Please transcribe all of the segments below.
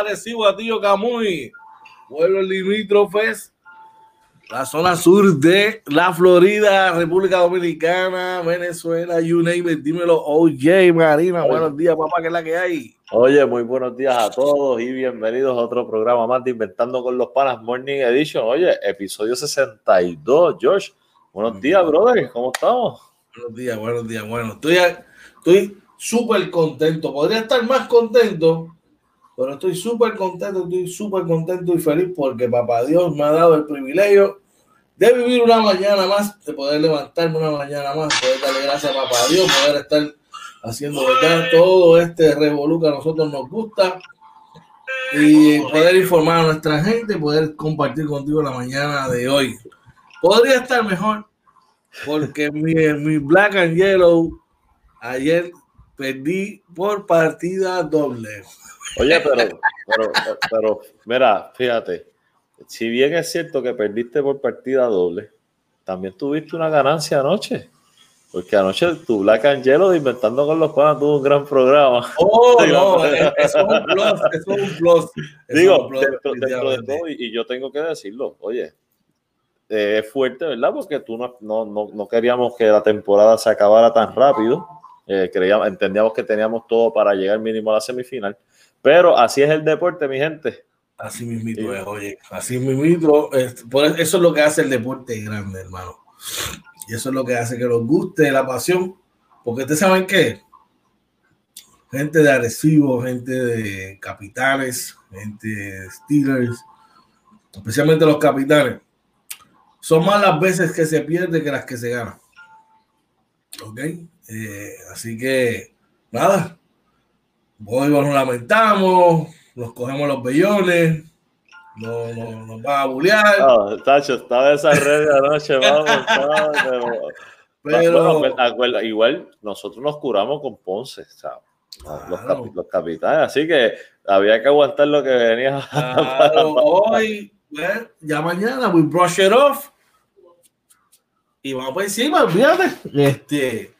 Arecibo, a tío Camuy, pueblos limítrofes, la zona sur de la Florida, República Dominicana, Venezuela, you name it, dímelo, OJ Marina, buenos días, papá, ¿qué es la que hay? Oye, muy buenos días a todos y bienvenidos a otro programa más de Inventando con los Panas Morning Edition. Oye, episodio 62, Josh. Buenos días, brother, ¿cómo estamos? Buenos días, buenos días, bueno, estoy, estoy súper contento. Podría estar más contento, pero estoy súper contento, estoy súper contento y feliz porque papá Dios me ha dado el privilegio de vivir una mañana más, de poder levantarme una mañana más, poder darle gracias a papá Dios, poder estar haciendo verdad todo este revolú que a nosotros nos gusta y poder informar a nuestra gente, poder compartir contigo la mañana de hoy. Podría estar mejor porque mi, mi Black and Yellow ayer perdí por partida doble. Oye, pero, pero, pero, mira, fíjate, si bien es cierto que perdiste por partida doble, también tuviste una ganancia anoche. Porque anoche tu Black Angelo Inventando con los Panas tuvo un gran programa. Oh, no, eso es un plus, eso es un plus. Digo, un plus, dentro, dentro, de todo, y, y, yo tengo que decirlo, oye, eh, es fuerte, ¿verdad? Porque tú no, no, no, no queríamos que la temporada se acabara tan rápido eh, creíamos, entendíamos que teníamos todo para llegar mínimo a la semifinal. Pero así es el deporte, mi gente. Así mismito es, oye. Así mismito. Es, por eso es lo que hace el deporte grande, hermano. Y eso es lo que hace que nos guste la pasión. Porque ustedes saben qué? Gente de Arecibo, gente de Capitales, gente de Steelers, especialmente los Capitales. Son más las veces que se pierde que las que se ganan. ¿Ok? Eh, así que, nada, hoy nos lamentamos, nos cogemos los bellones, no, no, nos va a bullear. No, Tacho, estaba esa red anoche, vamos. pero, bueno, pues, igual nosotros nos curamos con Ponce, ¿sabes? Claro. Los, cap los, capitanes, así que había que aguantar lo que venía. Claro, hoy, bueno, ya mañana, we brush it off y vamos por encima, olvídate. Este,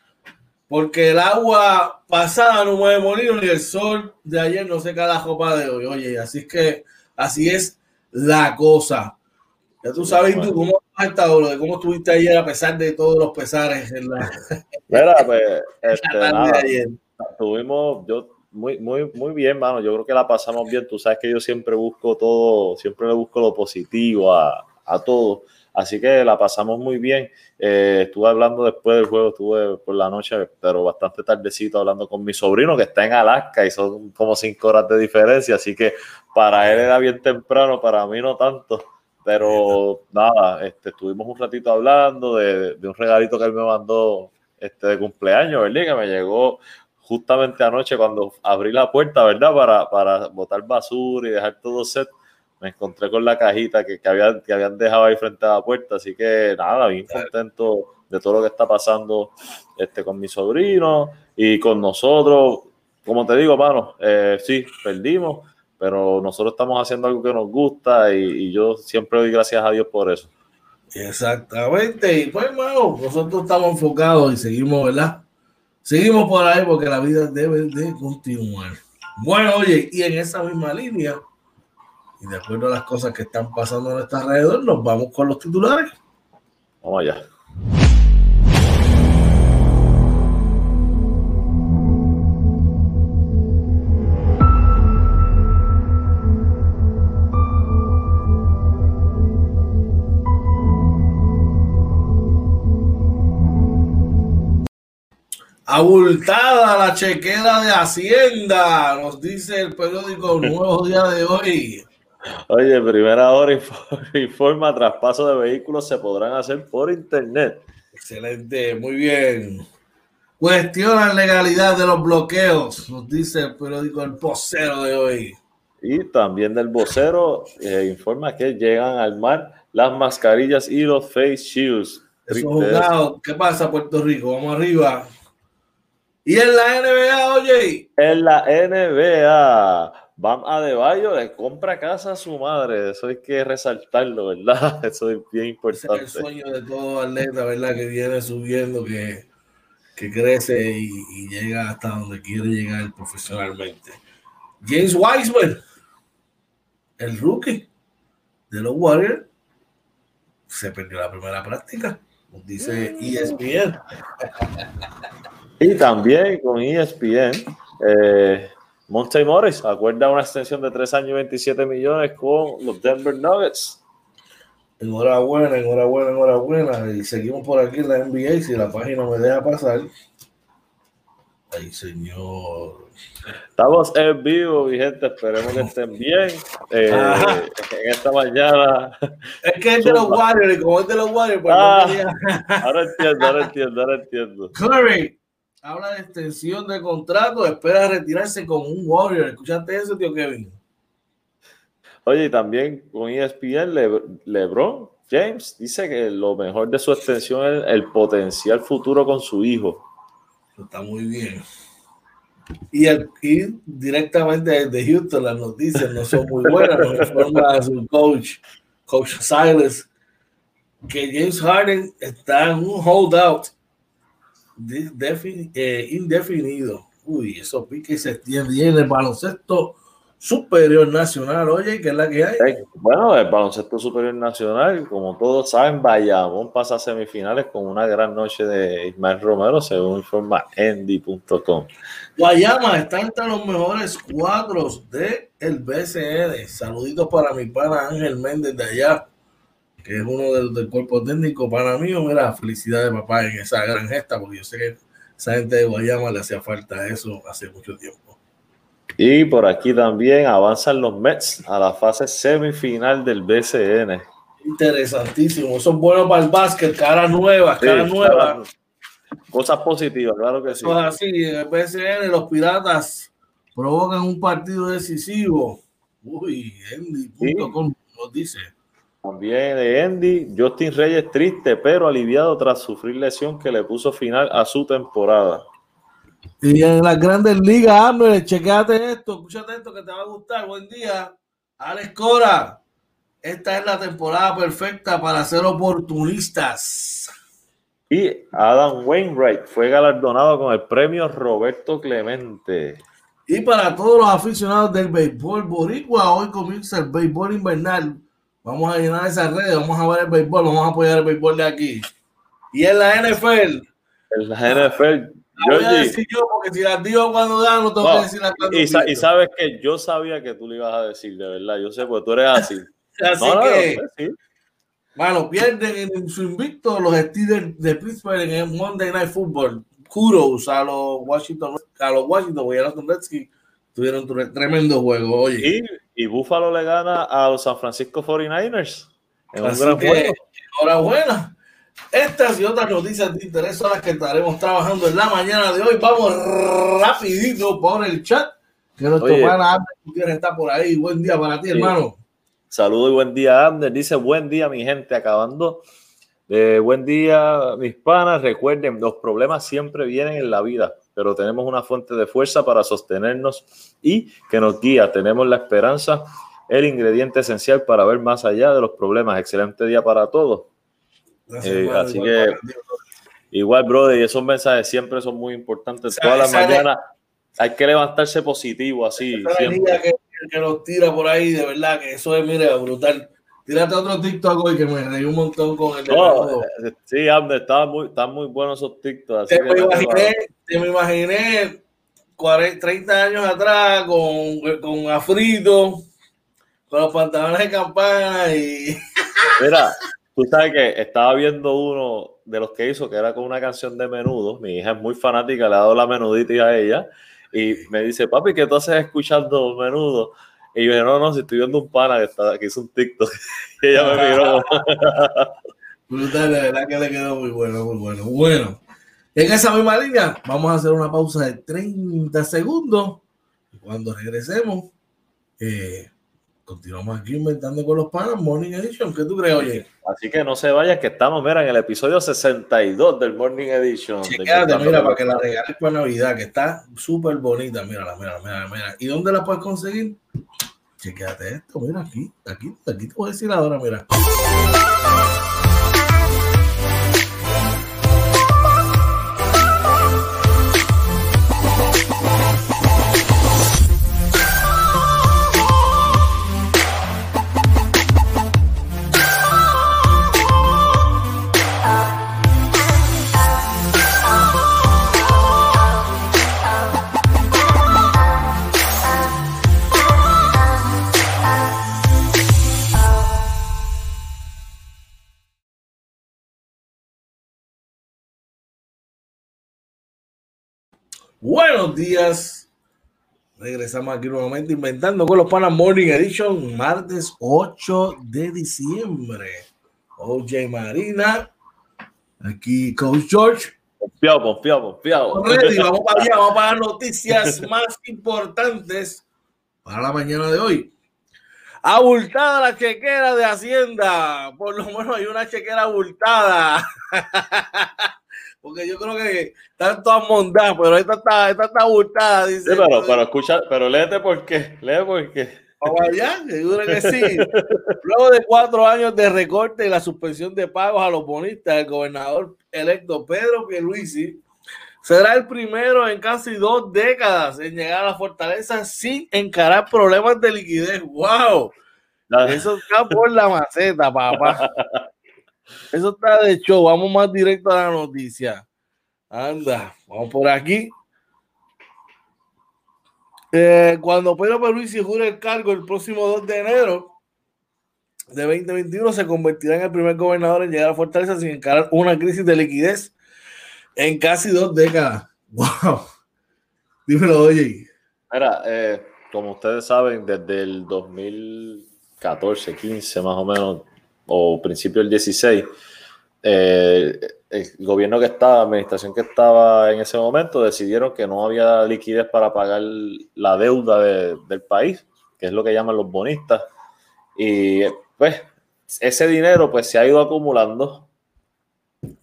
porque el agua pasada no mueve molino ni el sol de ayer no seca la copa de hoy. Oye, así es que así es la cosa. Ya tú sabes tú cómo has estado, de cómo estuviste ayer a pesar de todos los pesares en la. Mira, pues, este, nada, estuvimos, yo muy, muy, muy bien, mano. Yo creo que la pasamos bien. Tú sabes que yo siempre busco todo, siempre le busco lo positivo a, a todo. Así que la pasamos muy bien. Eh, estuve hablando después del juego, estuve por la noche, pero bastante tardecito hablando con mi sobrino que está en Alaska y son como cinco horas de diferencia. Así que para él era bien temprano, para mí no tanto. Pero nada, este, estuvimos un ratito hablando de, un regalito que él me mandó este, de cumpleaños, ¿verdad? Que me llegó justamente anoche cuando abrí la puerta, ¿verdad? Para, para botar basura y dejar todo set me encontré con la cajita que, que, habían, que habían dejado ahí frente a la puerta, así que nada, bien contento de todo lo que está pasando este, con mi sobrino y con nosotros. Como te digo, mano, eh, sí, perdimos, pero nosotros estamos haciendo algo que nos gusta y, y, yo siempre doy gracias a Dios por eso. Exactamente, y pues, hermano, nosotros estamos enfocados y seguimos, ¿verdad? Seguimos por ahí porque la vida debe de continuar. Bueno, oye, y en esa misma línea, y de acuerdo a las cosas que están pasando a nuestro alrededor, nos vamos con los titulares. Vamos allá. Abultada la chequera de Hacienda, nos dice el periódico Nuevo Día de hoy. Oye, primera hora informa, traspaso de vehículos se podrán hacer por internet. Excelente, muy bien. Cuestionan legalidad de los bloqueos, nos dice el periódico El Vocero de hoy. Y también del vocero eh, informa que llegan al mar las mascarillas y los face shields. Eso, ¿Qué pasa, Puerto Rico? Vamos arriba. Y en la NBA, oye. En la NBA. Bam Adebayo le compra casa a su madre, eso hay que resaltarlo, ¿verdad? Eso es bien importante. es el sueño de todo atleta, ¿verdad? Que viene subiendo, que, que crece y, y, llega hasta donde quiere llegar profesionalmente. James Wiseman, el rookie de los Warriors, se perdió la primera práctica, dice ESPN. Y también con ESPN, eh, Monte Morris acuerda una extensión de 3 años y 27 millones con los Denver Nuggets. Enhorabuena, enhorabuena, enhorabuena. Y seguimos por aquí en la NBA. Si la página me deja pasar. Ay, señor. Estamos en vivo, mi gente. Esperemos que estén bien. Eh, en esta mañana. Es que es de los Warriors, como es de los Warriors. Pues ah, ahora entiendo, ahora entiendo, ahora entiendo. Curry habla de extensión de contrato. Espera retirarse como un Warrior. ¿Escuchaste eso, tío Kevin? Oye, y también con ESPN, LeBron James dice que lo mejor de su extensión es el potencial futuro con su hijo. Está muy bien. Y, el, directamente de Houston las noticias no son muy buenas. Nos informa su coach, Coach Silas, que James Harden está en un holdout eh, indefinido. Uy, eso pique se tiene en el baloncesto Superior Nacional, oye, ¿qué es la que hay? Bueno, el baloncesto superior nacional, como todos saben, Bayamón pasa a semifinales con una gran noche de Ismael Romero, según informa Endy.com. Guayama está entre los mejores cuadros del el BCN. Saluditos para mi pana Ángel Méndez de allá, que es uno del, del cuerpo técnico. Para mí, mira, felicidades, papá, en esa gran gesta, porque yo sé que esa gente de Guayama le hacía falta eso hace mucho tiempo. Y por aquí también avanzan los Mets a la fase semifinal del BCN. Interesantísimo. Eso es bueno para el básquet, cara nueva, cara nueva. Cosas positivas, claro que sí. Pues así, en el BCN los piratas provocan un partido decisivo. Uy, Andy.com nos dice. También de Andy, Justin Reyes triste, pero aliviado tras sufrir lesión que le puso final a su temporada. Y en las grandes ligas, Arnold, chequeate esto, escúchate esto que te va a gustar. Buen día, Alex Cora. Esta es la temporada perfecta para ser oportunistas. Y Adam Wainwright fue galardonado con el premio Roberto Clemente. Y para todos los aficionados del béisbol boricua, hoy comienza el béisbol invernal. Vamos a llenar esas redes, vamos a ver el béisbol, vamos a apoyar el béisbol de aquí. Y en la NFL. En la NFL, voy a decir yo, porque si las digo cuando dan, no tengo que decir las cuando y, y, sabes que yo sabía que tú le ibas a decir, de verdad. Yo sé, porque tú eres así. así que, sí. bueno, pierden en su invicto los Steelers de Pittsburgh en el Monday Night Football. Kudos a los Washington, a los Washington, a los Redskins. Tuvieron un tremendo juego. Oye. Y, y Buffalo le gana a los San Francisco 49ers. En un gran juego. Enhorabuena. Estas y otras noticias de interés son las que estaremos trabajando en la mañana de hoy. Vamos rapidito por el chat. Que nuestro Ander está por ahí. Buen día para ti, hermano. Saludos y buen día, Ander. Dice buen día, mi gente, acabando. Eh, buen día, mis panas. Recuerden, los problemas siempre vienen en la vida, pero tenemos una fuente de fuerza para sostenernos y que nos guía. Tenemos la esperanza, el ingrediente esencial para ver más allá de los problemas. Excelente día para todos. Eh, así que igual, brother, y esos mensajes siempre son muy importantes. Todas las mañanas hay que levantarse positivo, así. Siempre. Que, que los tira por ahí, de verdad, que eso es, mire, brutal. Tírate otro TikTok hoy que me reí un montón con el no, eh, Sí, Amber, estaban muy, están muy buenos esos TikToks. Te, me imaginé, te me imaginé 40, 30 años atrás con, con afrito, con los pantalones de campana y. Mira, Tú sabes que estaba viendo uno de los que hizo que era con una canción de menudo. Mi hija es muy fanática, le ha dado la menudita a ella. Y me dice, papi, ¿qué tú haces escuchando menudo? Y yo dije, no, no, si estoy viendo un pana que, está, que hizo un TikTok. y ella me miró. Brutal, de verdad que le quedó muy bueno, muy bueno. Bueno, en esa misma línea, vamos a hacer una pausa de 30 segundos. Y cuando regresemos, eh, continuamos aquí inventando con los panas, Morning Edition. ¿Qué tú crees, oye? Así que no se vayan, que estamos, mira, en el episodio 62 del Morning Edition. Chequéate, mira, para que la regales para Navidad, que está súper bonita. Mírala, mira, mira, mira. ¿Y dónde la puedes conseguir? Chequéate esto, mira aquí, aquí, aquí te voy a decir ahora, mira. Buenos días. Regresamos aquí nuevamente inventando con los Panas Morning Edition, martes 8 de diciembre. OJ Marina, aquí Coach George. Confiado, confiado, confiado. vamos para allá, vamos para las noticias más importantes para la mañana de hoy. Abultada la chequera de Hacienda. Por lo menos hay una chequera abultada. Porque yo creo que están todas montadas, pero esta está, esta está abultada. Dice, sí, pero, pero escucha, pero léete por qué. Lee por qué. Vamos allá, seguro que sí. Luego de cuatro años de recorte y la suspensión de pagos a los bonistas, el gobernador electo Pedro Pierluisi será el primero en casi dos décadas en llegar a la fortaleza sin encarar problemas de liquidez. ¡Wow! Eso está por la maceta, papá. Eso está de show. Vamos más directo a la noticia. Anda, vamos por aquí. Eh, cuando Pedro Pierluisi jure el cargo el próximo 2 de enero de 2021, se convertirá en el primer gobernador en llegar a Fortaleza sin encarar una crisis de liquidez en casi dos décadas. ¡Wow! Dímelo, oye. Mira, eh, como ustedes saben, desde el 2014, 15 más o menos, o principio del 16, eh, el gobierno que estaba, la administración que estaba en ese momento, decidieron que no había liquidez para pagar la deuda del país, que es lo que llaman los bonistas. Y pues ese dinero pues se ha ido acumulando,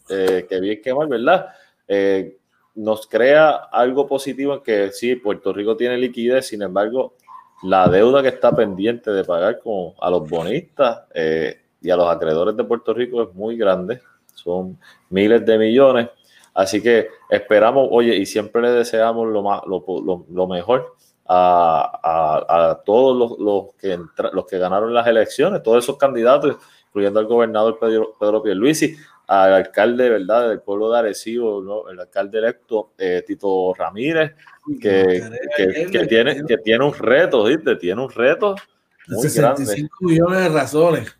eh, que bien que mal, ¿verdad? Eh, nos crea algo positivo en que sí, Puerto Rico tiene liquidez, sin embargo, la deuda que está pendiente de pagar con, a los bonistas eh, y a los acreedores de Puerto Rico es muy grande, son miles de millones. Así que esperamos, oye, y siempre le deseamos lo, más, lo, mejor a, todos los, los, que los que ganaron las elecciones, todos esos candidatos, incluyendo al gobernador Pedro, Pedro Pierluisi, al alcalde, ¿verdad?, del pueblo de Arecibo, el alcalde electo eh, Tito Ramírez, que, que, tiene, que tiene un reto, ¿viste? Tiene un reto muy 65 millones de razones.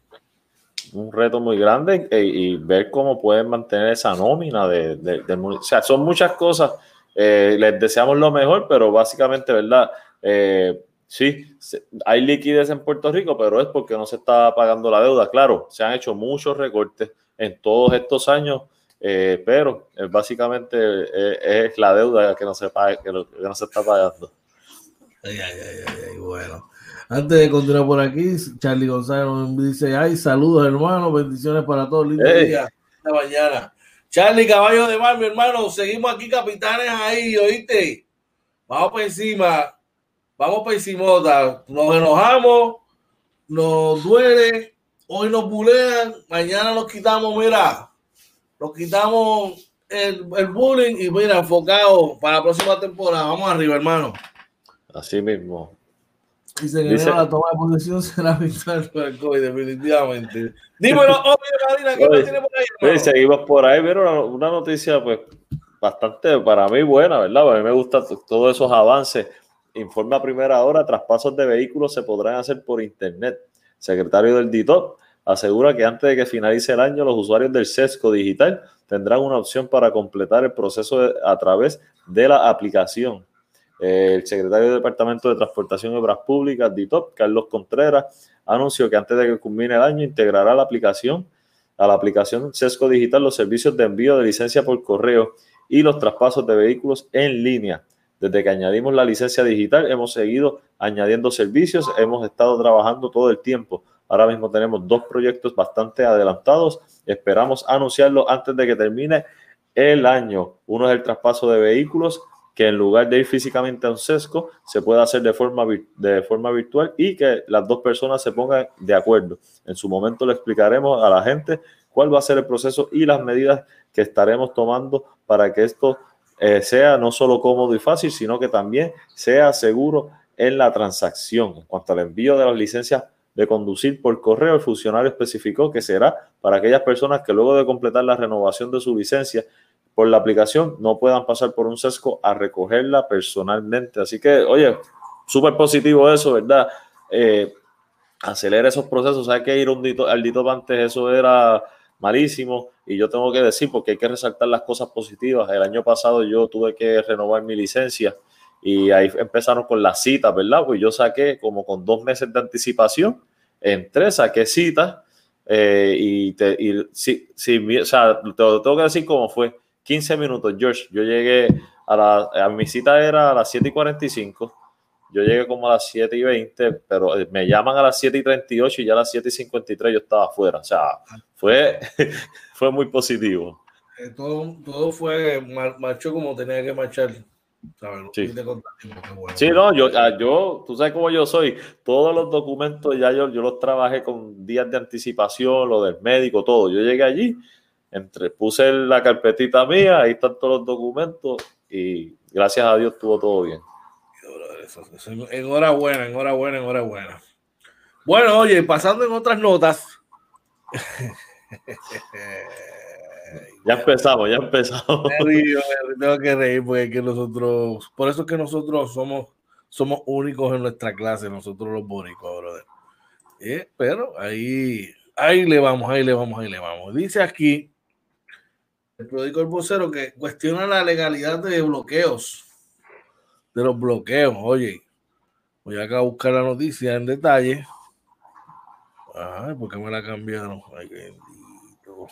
Un reto muy grande eh, y ver cómo pueden mantener esa nómina de, de, o sea, son muchas cosas. Eh, les deseamos lo mejor, pero básicamente, ¿verdad? sí, hay liquidez en Puerto Rico, pero es porque no se está pagando la deuda. Claro, se han hecho muchos recortes en todos estos años, eh, pero eh, básicamente eh, es la deuda que no se paga, que, no se está pagando. Ay, ay, ay, bueno. Antes de continuar por aquí, Charlie González nos dice, ay, saludos hermano, bendiciones para todos, lindo día, esta mañana. Charlie Caballo de Mar, mi hermano, seguimos aquí capitanes ahí, ¿oíste? Vamos por encima, vamos por encima, nos enojamos, nos duele, hoy nos bulean, mañana nos quitamos, mira, nos quitamos el, el bullying y mira, enfocado para la próxima temporada. Vamos arriba, hermano. Así mismo. Dice que la toma de posesión será vital por el COVID, definitivamente. Dímelo, obvio, Marina, ¿qué tiene por ahí? Seguimos por ahí, pero una, noticia, pues, bastante para mí buena, ¿verdad? A mí me gustan todos esos avances. Informe a primera hora, traspasos de vehículos se podrán hacer por internet secretario del DITOP, asegura que antes de que finalice el año los usuarios del SESCO digital tendrán una opción para completar el proceso a través de la aplicación. El secretario del Departamento de Transportación y Obras Públicas, DITOP, Carlos Contreras, anunció que antes de que culmine el año integrará la aplicación a la aplicación SESCO Digital los servicios de envío de licencia por correo y los traspasos de vehículos en línea. Desde que añadimos la licencia digital, hemos seguido añadiendo servicios, hemos estado trabajando todo el tiempo. Ahora mismo tenemos dos proyectos bastante adelantados. Esperamos anunciarlo antes de que termine el año. Uno es el traspaso de vehículos, que en lugar de ir físicamente a un sesco, se puede hacer de forma, de forma virtual y que las dos personas se pongan de acuerdo. En su momento le explicaremos a la gente cuál va a ser el proceso y las medidas que estaremos tomando para que esto eh, sea no solo cómodo y fácil, sino que también sea seguro en la transacción. En cuanto al envío de las licencias de conducir por correo, el funcionario especificó que será para aquellas personas que luego de completar la renovación de su licencia por la aplicación no puedan pasar por un sesco a recogerla personalmente. Así que, oye, súper positivo eso, ¿verdad? Eh, acelera esos procesos. Hay que ir un dito, al dito antes, eso era malísimo. Y yo tengo que decir, porque hay que resaltar las cosas positivas. El año pasado yo tuve que renovar mi licencia y ahí empezaron con las citas, ¿verdad? Pues yo saqué como con dos meses de anticipación, entré, saqué citas eh, y, te, y sí, sí, o sea, te tengo que decir cómo fue. 15 minutos, George. Yo llegué a la, a mi cita era a las 7 y 45 yo llegué como a las 7 y 20, pero eh, me llaman a las 7 y 38 y ya a las 7 y 53 yo estaba afuera. O sea, fue, fue muy positivo. Eh, todo, todo fue, marchó como tenía que marchar. Sí. sí. no, yo, ah, yo, tú sabes cómo yo soy. Todos los documentos ya yo, yo los trabajé con días de anticipación, lo del médico, todo. Yo llegué allí, entre, puse la carpetita mía, ahí están todos los documentos y gracias a Dios estuvo todo bien. Enhorabuena, enhorabuena, enhorabuena. Bueno, oye, pasando en otras notas. ya empezamos, ya empezamos. tengo que reír porque nosotros, por eso es que nosotros somos, somos únicos en nuestra clase, nosotros los bóricos, brother. Eh, pero ahí, ahí le vamos, ahí le vamos, ahí le vamos. Dice aquí el periódico El Vocero que cuestiona la legalidad de bloqueos de los bloqueos. Oye, voy acá a buscar la noticia en detalle. Ay, ¿por qué me la cambiaron? Ay, bendito.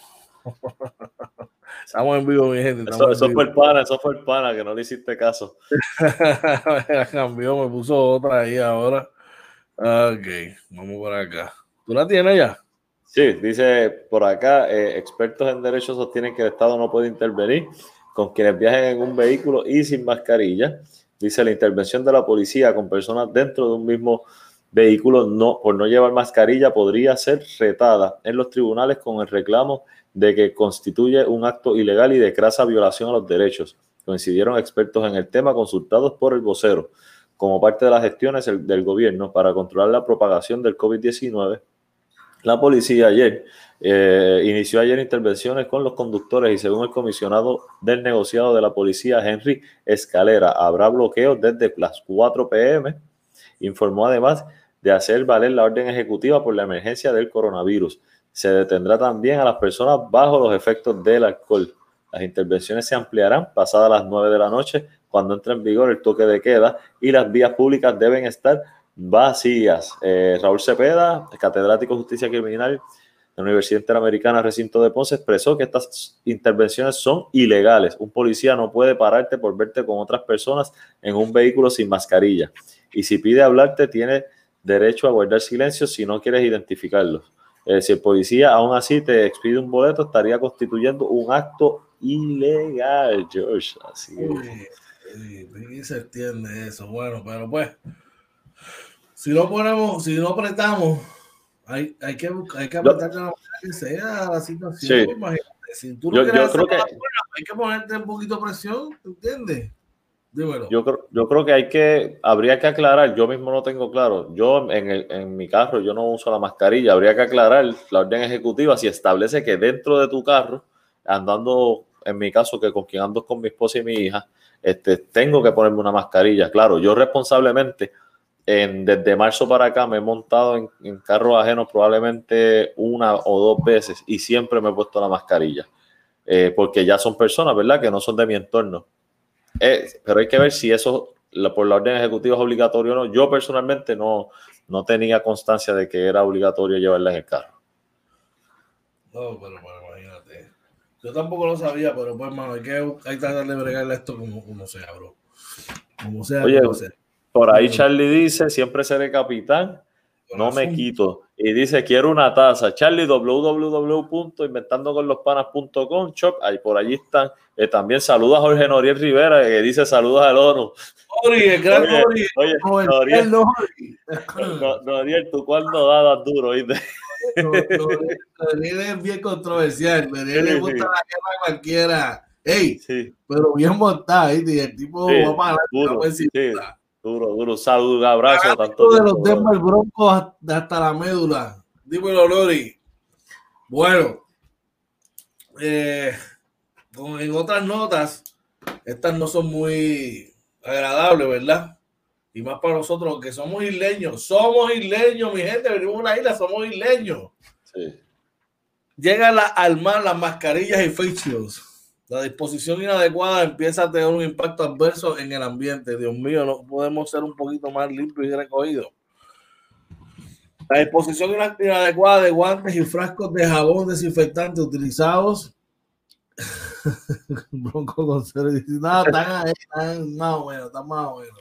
Estamos en vivo, mi gente. Eso, fue el pana, eso fue el pana, que no le hiciste caso. me la cambió, me puso otra ahí ahora. Ok, vamos por acá. ¿Tú la tienes ya? Sí, dice por acá, eh, expertos en derechos sostienen que el Estado no puede intervenir con quienes viajen en un vehículo y sin mascarilla. Dice la intervención de la policía con personas dentro de un mismo vehículo no, por no llevar mascarilla podría ser retada en los tribunales con el reclamo de que constituye un acto ilegal y de crasa violación a los derechos. Coincidieron expertos en el tema consultados por el vocero como parte de las gestiones del gobierno para controlar la propagación del COVID-19. La policía ayer eh, inició ayer intervenciones con los conductores y según el comisionado del negociado de la policía, Henry Escalera, habrá bloqueos desde las 4 pm. Informó además de hacer valer la orden ejecutiva por la emergencia del coronavirus. Se detendrá también a las personas bajo los efectos del alcohol. Las intervenciones se ampliarán pasadas las 9 de la noche cuando entre en vigor el toque de queda y las vías públicas deben estar vacías. Eh, Raúl Cepeda, catedrático de justicia criminal la Universidad Interamericana Recinto de Ponce expresó que estas intervenciones son ilegales. Un policía no puede pararte por verte con otras personas en un vehículo sin mascarilla. Y si pide hablarte, tiene derecho a guardar silencio si no quieres identificarlos. Eh, si el policía aún así te expide un boleto, estaría constituyendo un acto ilegal, George. Así que... se entiende eso. Bueno, pero pues, si no ponemos, si no apretamos hay, hay que, hay que apretar la que sea la situación. Imagínate, si tú no quieres hacer que... hay que ponerte un poquito de presión, ¿entiendes? Dímelo. Yo creo, yo creo que hay que, habría que aclarar, yo mismo no tengo claro, yo en, el, en mi carro yo no uso la mascarilla, habría que aclarar la orden ejecutiva si establece que dentro de tu carro, andando, en mi caso, que con quien ando con mi esposa y mi hija, este, tengo que ponerme una mascarilla. Claro, yo responsablemente desde marzo para acá me he montado en, carros ajenos probablemente una o dos veces y siempre me he puesto la mascarilla. Eh, porque ya son personas, ¿verdad? Que no son de mi entorno. Eh, pero hay que ver si eso por la orden ejecutiva es obligatorio o no. Yo personalmente no, no tenía constancia de que era obligatorio llevarla en el carro. No, pero imagínate. Yo tampoco lo sabía, pero pues, mano, hay que, hay que tratar de bregarle esto como, como sea, bro. Como sea, como sea. Por ahí Charlie dice, siempre seré capitán, no me quito. Y dice, quiero una taza. Charlie, www.inventandoconlospanas.com, shop, ahí por allí están. Eh, también saluda a Jorge Noriel Rivera, que dice saludos al oro. Oye, gran Oye, oye Noriel, Noriel, tú dabas duro, ¿oíste? Noriel es bien controversial, Noriel le gusta la guerra cualquiera. Ey, sí. pero bien montado, ¿viste? el tipo va para adelante, Duro, duro. Salud, abrazo. Tanto de los Denver Broncos hasta la médula. Dímelo, Lori. Bueno, eh, en otras notas, estas no son muy agradables, ¿verdad? Y más para nosotros que somos isleños. Somos isleños, mi gente. Venimos a una isla, somos isleños. Sí. llega a armar las mascarillas y face shields. La disposición inadecuada empieza a tener un impacto adverso en el ambiente. Dios mío, no podemos ser un poquito más limpios y recogidos. La disposición inadecuada de guantes y frascos de jabón desinfectante utilizados. Bronco con No, están están más bueno, están más bueno.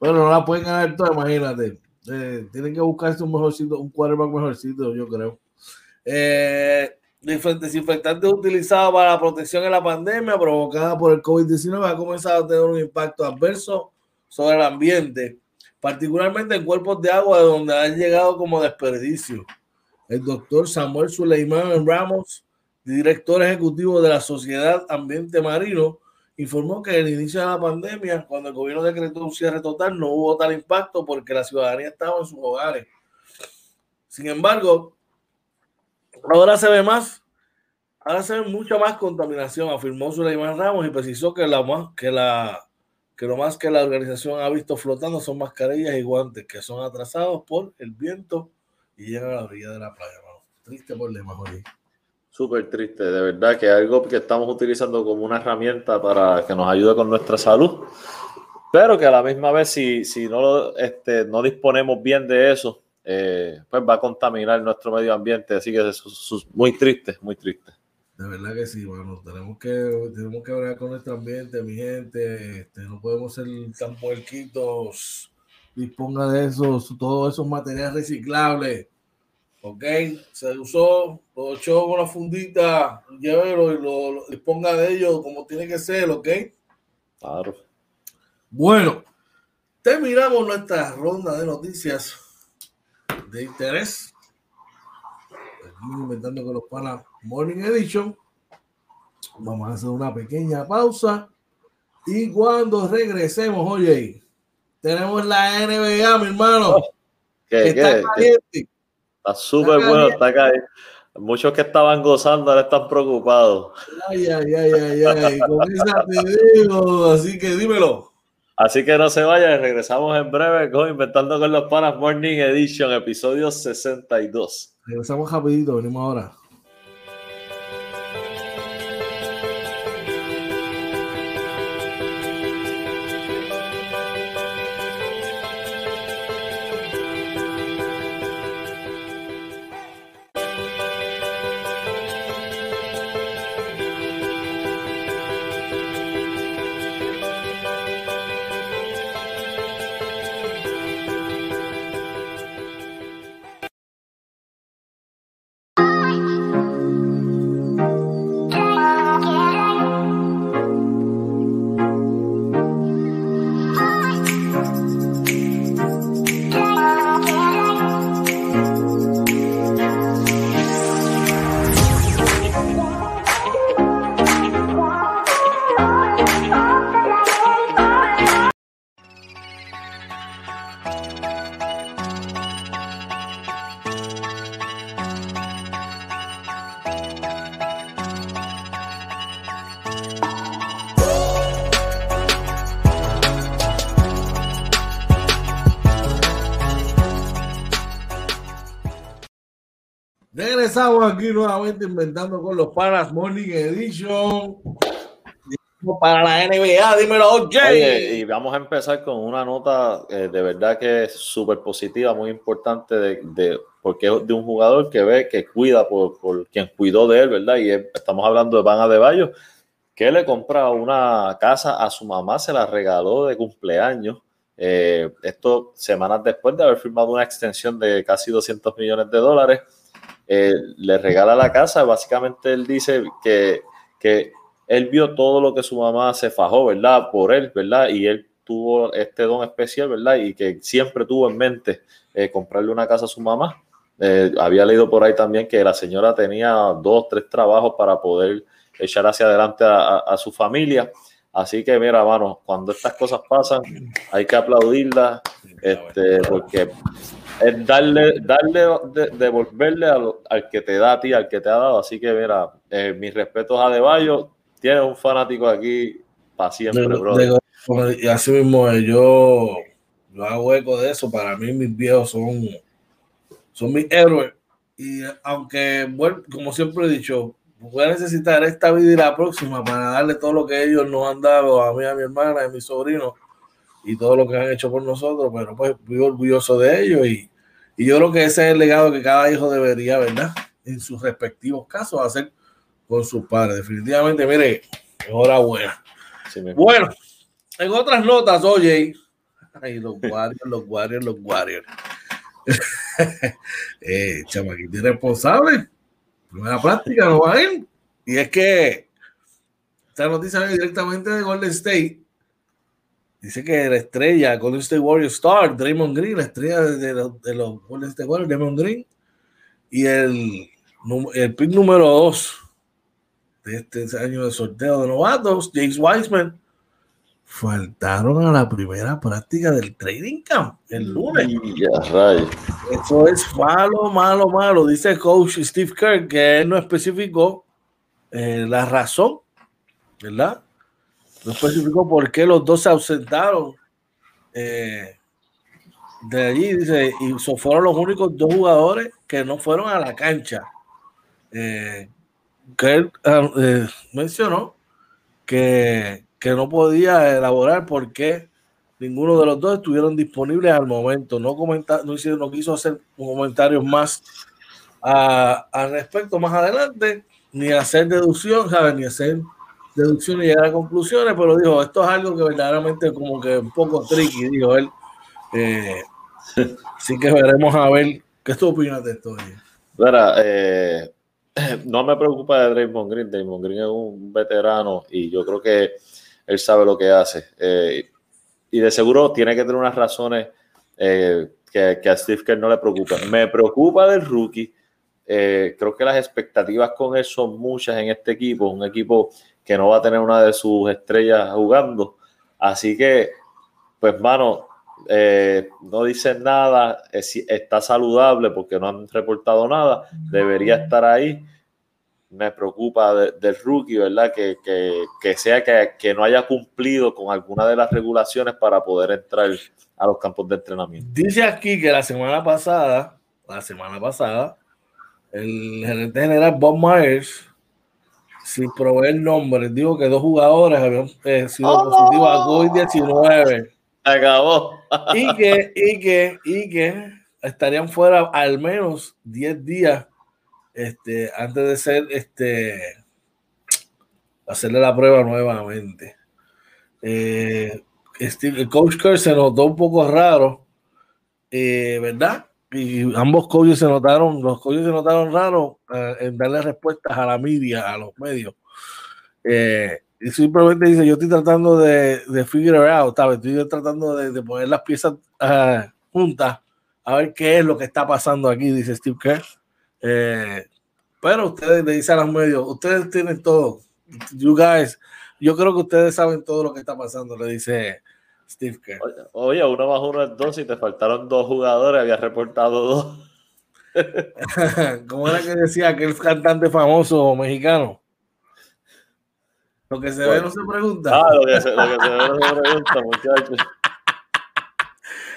Bueno, no la pueden ganar todas, imagínate. Eh, tienen que buscarse un mejorcito, un quarterback mejorcito, yo creo. Eh, desinfectante utilizado para la protección en la pandemia provocada por el COVID-19 ha comenzado a tener un impacto adverso sobre el ambiente, particularmente en cuerpos de agua donde han llegado como desperdicio. El doctor Samuel Suleiman Ramos, director ejecutivo de la Sociedad Ambiente Marino, informó que en el inicio de la pandemia, cuando el gobierno decretó un cierre total, no hubo tal impacto porque la ciudadanía estaba en sus hogares. Sin embargo, ahora se ve más, ahora se ve mucha más contaminación, afirmó Suleiman Ramos y precisó que, la más, que, la, que lo más que la organización ha visto flotando son mascarillas y guantes que son atrasados por el viento y llegan a la orilla de la playa. Triste problema, Jorge. Súper triste, de verdad que algo que estamos utilizando como una herramienta para que nos ayude con nuestra salud, pero que a la misma vez si, si no, este, no disponemos bien de eso, eh, pues va a contaminar nuestro medio ambiente, así que es, muy triste, muy triste. De verdad que sí, bueno, tenemos que, tenemos que hablar con nuestro ambiente, mi gente, este, no podemos ser tan puerquitos, disponga de esos, todos esos materiales reciclables Ok, se usó, lo echó con la fundita, llévelo y lo, disponga de ello como tiene que ser, ok. Claro. Bueno, terminamos nuestra ronda de noticias de interés. Aquí inventando con los panas Morning Edition. Vamos a hacer una pequeña pausa. Y cuando regresemos, oye, tenemos la NBA, mi hermano. ¿Qué, está caliente. Está súper bueno, está acá. Muchos que estaban gozando ahora están preocupados. Ay, ay, ay, ay, ay. Con esa te digo, así que dímelo. Así que no se vayan, regresamos en breve con Inventando con los Panas Morning Edition, episodio 62. Regresamos rapidito, venimos ahora. Nuevamente inventando con los panas Morning Edition para la NBA. Dímelo, OJ. y vamos a empezar con una nota eh, de verdad que es súper positiva, muy importante, de, porque es de un jugador que ve, que cuida por, quien cuidó de él, ¿verdad? Y estamos hablando de Van Adebayo, que le compra una casa a su mamá, se la regaló de cumpleaños. Eh, esto semanas después de haber firmado una extensión de casi 200 millones de dólares eh, le regala la casa. Básicamente él dice que, que él vio todo lo que su mamá se fajó, ¿verdad? Por él, ¿verdad? Y él tuvo este don especial, ¿verdad? Y que siempre tuvo en mente eh, comprarle una casa a su mamá. Eh, había leído por ahí también que la señora tenía dos, tres trabajos para poder echar hacia adelante a, su familia. Así que mira, mano, cuando estas cosas pasan, hay que aplaudirlas, este, porque es darle, darle, devolverle al, que te da a ti, al que te ha dado. Así que, mira, eh, mis respetos a Deballo. Tiene un fanático aquí para siempre, bro. Y así mismo, eh, yo, yo hago eco de eso. Para mí, mis viejos son, son mis héroes. y aunque, bueno, como siempre he dicho, voy a necesitar esta vida y la próxima para darle todo lo que ellos nos han dado a mí, a mi hermana, a mi sobrino y todo lo que han hecho por nosotros, pero pues muy orgulloso de ellos y, y yo creo que ese es el legado que cada hijo debería, ¿verdad? En sus respectivos casos hacer con sus padres. Definitivamente, mire, enhorabuena. bueno, en otras notas, oye, ay, los Warriors, los Warriors, los Warriors. eh, chamaquito irresponsable. Primera práctica, no va a ir. Y es que esta noticia viene directamente de Golden State. Dice que la estrella, Golden State Warriors Star, Draymond Green, la estrella de, los, de los Golden State Warriors, Draymond Green, y el, el pick número 2 de este año de sorteo de novatos, James Wiseman, faltaron a la primera práctica del trading camp el lunes. Eso es malo, malo, malo. Dice el coach Steve Kerr que él no especificó eh, la razón, ¿verdad? No especificó por qué los dos se ausentaron eh, de allí. Dice, y fueron los únicos dos jugadores que no fueron a la cancha. Eh, Kerr ah, mencionó que que no podía elaborar por qué ninguno de los dos estuvieron disponibles al momento. No, comenta, no, hicieron, no quiso hacer comentarios más al respecto más adelante, ni hacer deducción, ¿sabes? Ni hacer deducción y llegar a conclusiones, pero dijo, esto es algo que verdaderamente como que un poco tricky, dijo él. Eh, así que veremos a ver, ¿qué tú opinas de esto? Verá, eh, no me preocupa de Draymond Green, Draymond Green es un veterano y yo creo que él sabe lo que hace. Eh, y de seguro tiene que tener unas razones que, a Steve Kerr no le preocupan. Me preocupa del rookie. Creo que las expectativas con él son muchas en este equipo, un equipo que no va a tener una de sus estrellas jugando. Así que, pues, mano, no dicen nada, está saludable porque no han reportado nada, debería estar ahí me preocupa del rookie, ¿verdad? Que, sea que, no haya cumplido con alguna de las regulaciones para poder entrar a los campos de entrenamiento. Dice aquí que la semana pasada, la semana pasada, el gerente general Bob Myers, sin proveer nombres, dijo que dos jugadores habían eh, sido ¡Oh! positivos a COVID-19. Acabó. y que, y que, y que estarían fuera al menos 10 días este, antes de ser, este, hacerle la prueba nuevamente. Eh, el coach Kerr se notó un poco raro, eh, ¿verdad? Y ambos coaches se notaron, los coaches se notaron raros eh, en darle respuestas a la media, a los medios. y simplemente dice, yo estoy tratando de, de figure out, Estoy tratando de, de poner las piezas juntas a ver qué es lo que está pasando aquí, dice Steve Kerr. Eh, pero ustedes le dicen a los medios, ustedes tienen todo. You guys, yo creo que ustedes saben todo lo que está pasando, le dice Steve Kerr. Oye, uno más uno es dos y te faltaron dos jugadores, había reportado dos. ¿Cómo era que decía aquel cantante famoso mexicano? Lo que se ve no se pregunta. Ah, lo que se, lo que se ve no se pregunta, muchachos.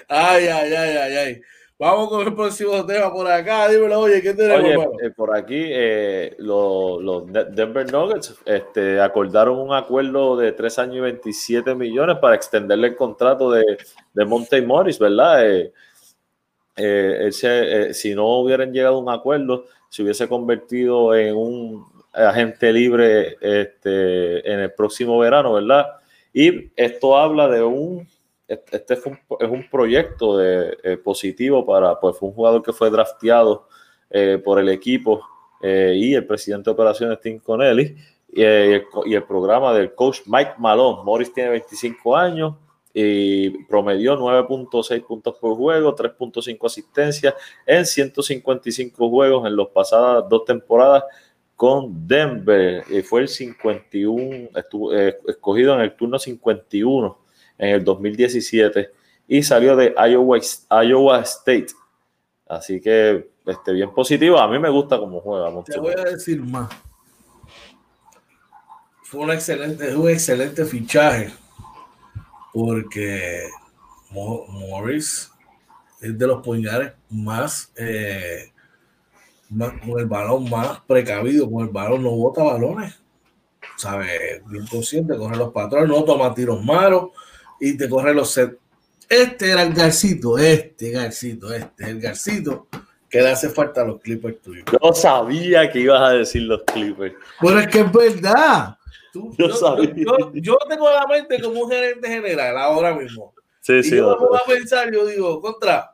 Ay, ay, ay, ay, ay. Vamos con el próximo tema por acá. Dímelo, oye, ¿qué tenemos? Oye, eh, por aquí eh, los, Denver Nuggets este, acordaron un acuerdo de 3 años y 27 millones para extenderle el contrato de, de Monte Morris, ¿verdad? Eh, si no hubieran llegado a un acuerdo, se hubiese convertido en un agente libre este, en el próximo verano, ¿verdad? Y esto habla de un este es un proyecto de, eh, positivo para, pues fue un jugador que fue drafteado eh, por el equipo eh, y el presidente de operaciones Tim Connelly y, el, programa del coach Mike Malone. Morris tiene 25 años y promedió 9.6 puntos por juego, 3.5 asistencias en 155 juegos en las pasadas dos temporadas con Denver. y fue el 51, estuvo escogido en el turno 51 en el 2017 y salió de Iowa, Iowa State. Así que este, bien positivo. A mí me gusta cómo juega. Te voy a decir más. Fue un excelente, un excelente fichaje porque Morris es de los puñales más, eh, con el balón más precavido, con el balón no bota balones. ¿Sabes? Bien consciente, corre los patrones, no toma tiros malos y te corre los sets. Este era el Garcito, este Garcito, este, el Garcito que le hace falta a los Clippers tuyos. Yo sabía que ibas a decir los Clippers. Pero es que es verdad. yo, sabía. Yo, tengo la mente como un gerente general ahora mismo. Sí, y sí. Yo me voy a pensar, yo digo, contra,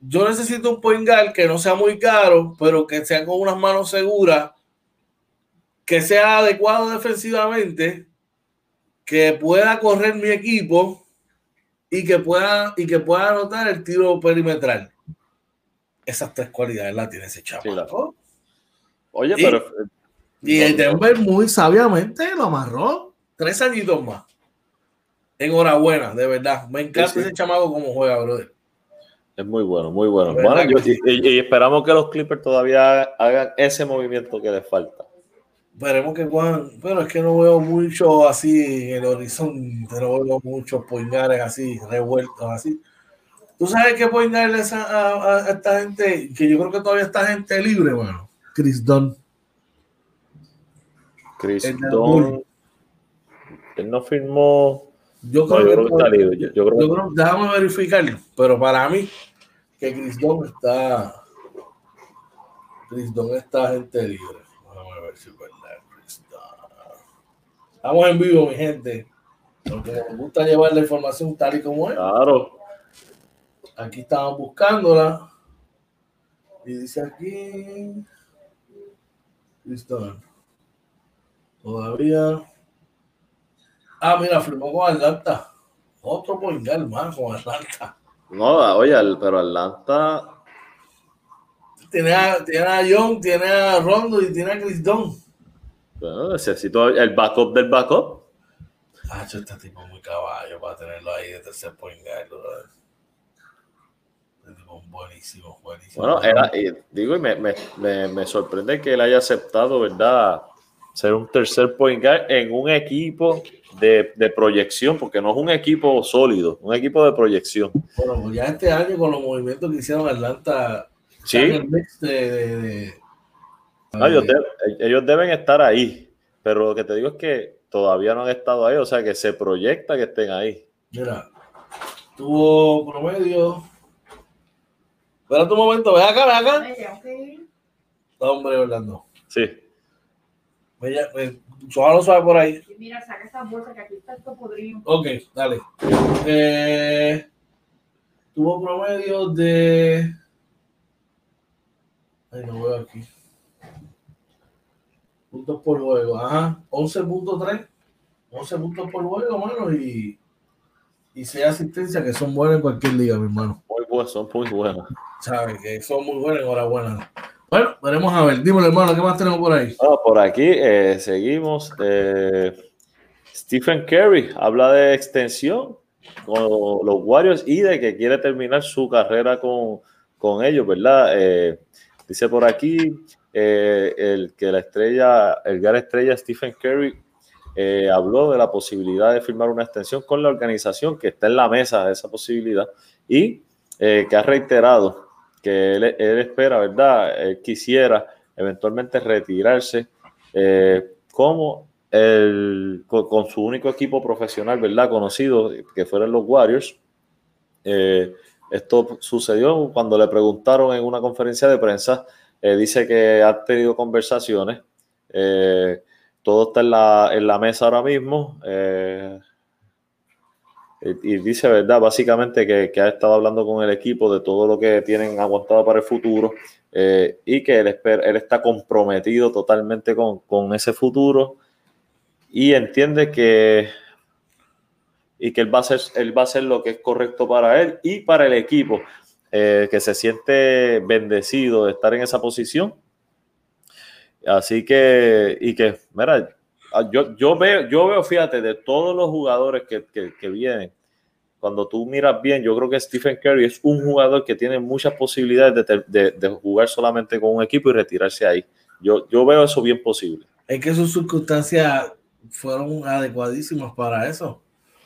yo necesito un point guard que no sea muy caro, pero que sea con unas manos seguras, que sea adecuado defensivamente, que pueda correr mi equipo y que pueda, y que pueda anotar el tiro perimetral. Esas tres cualidades las tiene ese chaval. Oye, pero. Eh, y el Denver muy sabiamente lo amarró. Tres añitos más. Enhorabuena, de verdad. Me encanta ese chamaco como juega, brother. Es muy bueno, muy bueno. y, esperamos que los Clippers todavía hagan ese movimiento que les falta. Esperemos que Juan, pero es que no veo mucho así en el horizonte, no veo muchos poingares así, revueltos así. ¿Tú sabes qué pueden darle a, esta gente? Que yo creo que todavía está gente libre, bueno. Chris Don. Chris Don. Él no firmó. Yo creo, que, está libre. Yo, creo, déjame verificarlo. Pero para mí, que Chris Don está. Chris Don está gente libre. Vamos a ver si verdad. Estamos en vivo, mi gente. Porque nos gusta llevar la información tal y como es. Claro. Aquí estamos buscándola. Y dice aquí. Listo. Todavía. Ah, mira, firmó con Atlanta. Otro poingal más con Atlanta. No, oye, pero Atlanta. Tiene a, tiene a John, tiene a Rondo y tiene a Chris Don. Bueno, necesito el backup del backup. Ah, este tipo muy caballo para tenerlo ahí de tercer poingal. Buenísimo, buenísimo. Bueno, era, digo, y me, me, me, sorprende que él haya aceptado, ¿verdad? Ser un tercer point guard en un equipo de, de, proyección, porque no es un equipo sólido, un equipo de proyección. Bueno, pues ya este año con los movimientos que hicieron Atlanta, sí. Ellos, deben estar ahí, pero lo que te digo es que todavía no han estado ahí, o sea que se proyecta que estén ahí. Mira, tuvo promedio Espera un momento, ve acá, ve acá. hombre, Orlando. Sí. Ella, eh, lo suave por ahí. Mira, saca esa bolsa que aquí está esto podrido. Ok, dale. Eh, tuvo promedio de. Ay, no veo aquí. Puntos por juego. Ajá. 11.3. 11 puntos por juego, mano. Y, y 6 asistencias que son buenas en cualquier liga, mi hermano. Muy buenas, son muy buenas. ¿sabes? Que son muy buenas, enhorabuena. Bueno, veremos a ver. Dímelo, hermano, ¿qué más tenemos por ahí? por aquí eh, seguimos. Eh, Stephen Curry habla de extensión con los Warriors y de que quiere terminar su carrera con, con ellos, ¿verdad? Eh, dice por aquí el que la estrella, el gran estrella Stephen Curry habló de la posibilidad de firmar una extensión con la organización que está en la mesa de esa posibilidad y que ha reiterado que él, espera, ¿verdad? Él quisiera eventualmente retirarse eh, como el, con, su único equipo profesional, ¿verdad? Conocido, que fueron los Warriors. Eh, esto sucedió cuando le preguntaron en una conferencia de prensa. Eh, dice que ha tenido conversaciones. todo está en la, en la, mesa ahora mismo y dice, ¿verdad? Básicamente que, ha estado hablando con el equipo de todo lo que tienen aguantado para el futuro eh, y que él, él está comprometido totalmente con, ese futuro y entiende que y que él va, a hacer, él va a hacer lo que es correcto para él y para el equipo, eh, que se siente bendecido de estar en esa posición. Así que, y que, mira, Ah, yo, yo, veo, yo veo, fíjate, de todos los jugadores que, que, vienen, cuando tú miras bien, yo creo que Stephen Curry es un jugador que tiene muchas posibilidades de, de, jugar solamente con un equipo y retirarse ahí. Yo, yo veo eso bien posible. Es que sus circunstancias fueron adecuadísimas para eso.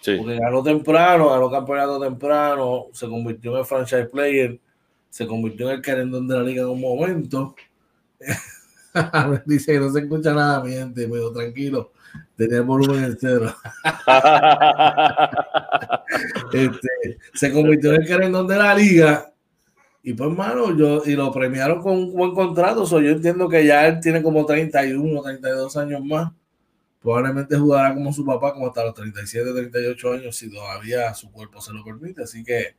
Sí. Porque ganó temprano, ganó campeonato temprano, se convirtió en el franchise player, se convirtió en el querendón de la liga en un momento Dice que no se escucha nada, mi gente, pero tranquilo, tenía el volumen en cero. este, se convirtió en el querendón de la liga. Y pues, mano, yo, y lo premiaron con un buen contrato. So, yo entiendo que ya él tiene como 31, 32 años más. Probablemente jugará como su papá, como hasta los 37, 38 años, si todavía su cuerpo se lo permite. Así que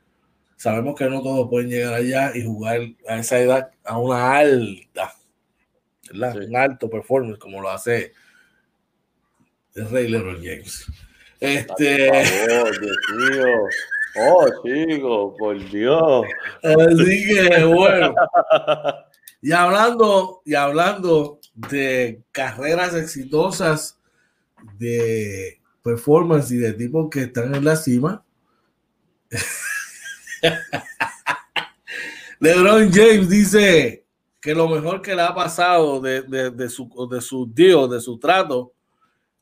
sabemos que no todos pueden llegar allá y jugar a esa edad a una alta un alto performance como lo hace el Rey LeBron James. Este. Dios mío. Oh, chico, por Dios. Así que bueno. Y hablando, y hablando de carreras exitosas, de performance y de tipos que están en la cima. LeBron James dice: que lo mejor que le ha pasado de, de, su, de su deal, de su trato,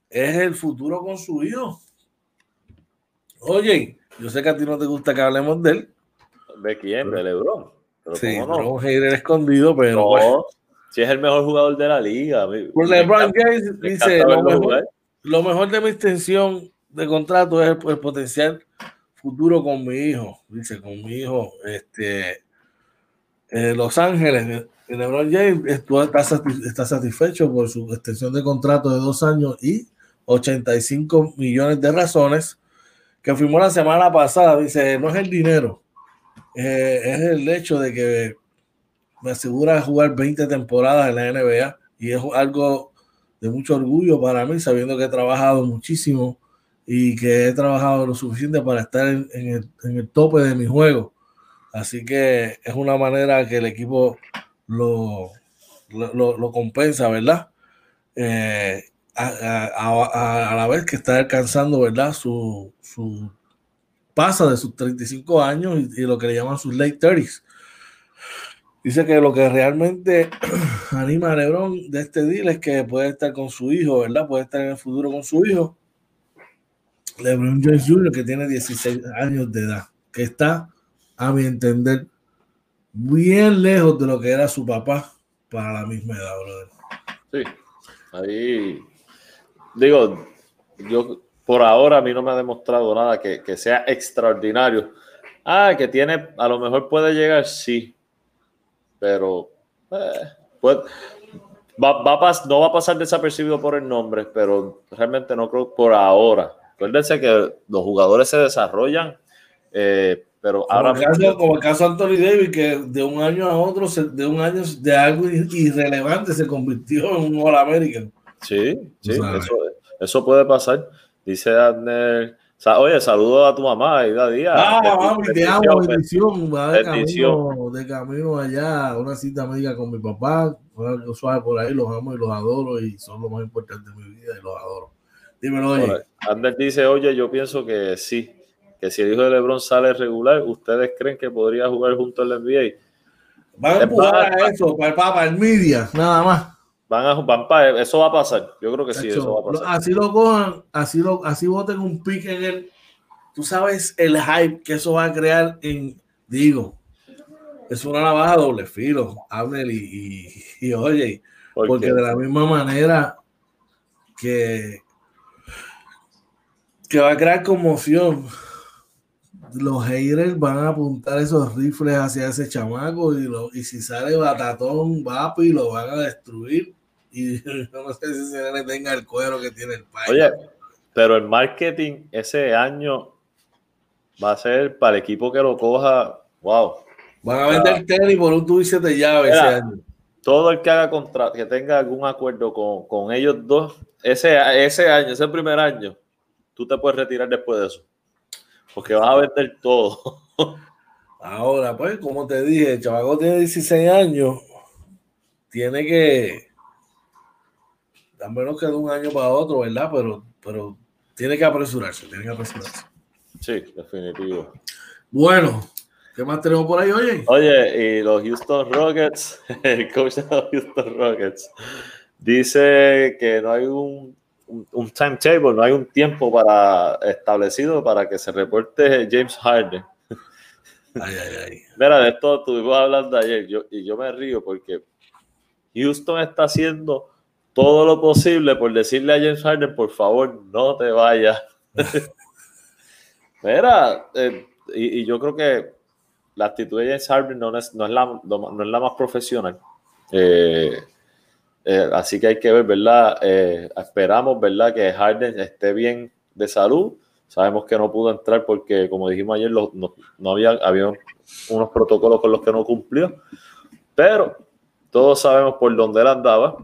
es el futuro con su hijo. Oye, yo sé que a ti no te gusta que hablemos de él. ¿De quién? de LeBron. sí, no? un hater escondido, pero. si es el mejor jugador de la liga. Pues LeBron James dice: lo mejor, lo mejor, de mi extensión de contrato es el, el, potencial futuro con mi hijo. Dice: con mi hijo, este. Eh, Los Ángeles, LeBron James está, satisfecho por su extensión de contrato de dos años y 85 millones de razones que firmó la semana pasada. Dice, no es el dinero, eh, es el hecho de que me asegura jugar 20 temporadas en la NBA y es algo de mucho orgullo para mí, sabiendo que he trabajado muchísimo y que he trabajado lo suficiente para estar en, el, en el tope de mi juego. Así que es una manera que el equipo lo, lo, compensa, ¿verdad? Eh, a, la vez que está alcanzando, ¿verdad? Su, su pasa de sus 35 años y, lo que le llaman sus late 30s. Dice que lo que realmente anima a Lebron de este deal es que puede estar con su hijo, ¿verdad? Puede estar en el futuro con su hijo. Lebron James Jr., que tiene 16 años de edad, que está, a mi entender, bien lejos de lo que era su papá para la misma edad, brother. Sí, ahí digo, yo por ahora a mí no me ha demostrado nada que, sea extraordinario. Ah, que tiene, a lo mejor puede llegar, sí, pero eh, pues, va, no va a pasar desapercibido por el nombre, pero realmente no creo por ahora. Acuérdense que los jugadores se desarrollan eh, pero como ahora. Caso, como el caso de Anthony Davis, que de un año a otro, de un año de algo irrelevante, se convirtió en un All American. Sí, sí, eso, eso, puede pasar. Dice Adner. Oye, saludo a tu mamá, Ida Díaz. Ah, mami, te amo, bendición. de, camino, de camino allá, una cita médica con mi papá. Algo suave por ahí, los amo y los adoro y son lo más importante de mi vida y los adoro. Dímelo, oye. Adner dice, oye, yo pienso que sí, que si el hijo de LeBron sale regular, ¿ustedes creen que podría jugar junto al NBA? Van a empujar a eso, para, para el media, nada más. Van a van eso va a pasar. Yo creo que sí, eso va a pasar. Así lo cojan, así lo, así voten un pique en el. Tú sabes el hype que eso va a crear en. Digo, es una navaja doble filo, Abner y, y, oye, porque de la misma manera que que va a crear conmoción los haters van a apuntar esos rifles hacia ese chamaco y, lo, y si sale batatón, vapi, lo van a destruir. Y no sé si se le tenga el cuero que tiene el país. Oye, pero el marketing ese año va a ser para el equipo que lo coja. Wow. Van a vender tenis por un tubo de llave ese año. Todo el que haga contra, que tenga algún acuerdo con, con ellos dos, ese, ese año, ese primer año, tú te puedes retirar después de eso porque vas a vender todo. Ahora, pues, como te dije, el chavaco tiene 16 años, tiene que, a menos que de un año para otro, ¿verdad? Pero, pero tiene que apresurarse, tiene que apresurarse. Sí, definitivo. Bueno, ¿qué más tenemos por ahí, oye? Oye, y los Houston Rockets, el coach de los Houston Rockets, dice que no hay un un, timetable, no hay un tiempo para establecido para que se reporte James Harden. Mira, de esto estuvimos hablando ayer yo, y yo me río porque Houston está haciendo todo lo posible por decirle a James Harden, por favor, no te vayas. Mira, eh, y, yo creo que la actitud de James Harden no es, no es, la, no es la más profesional. Eh, eh, así que hay que ver, ¿verdad? esperamos, ¿verdad? Que Harden esté bien de salud. Sabemos que no pudo entrar porque, como dijimos ayer, no, no, había, había unos protocolos con los que no cumplió. Pero todos sabemos por dónde él andaba.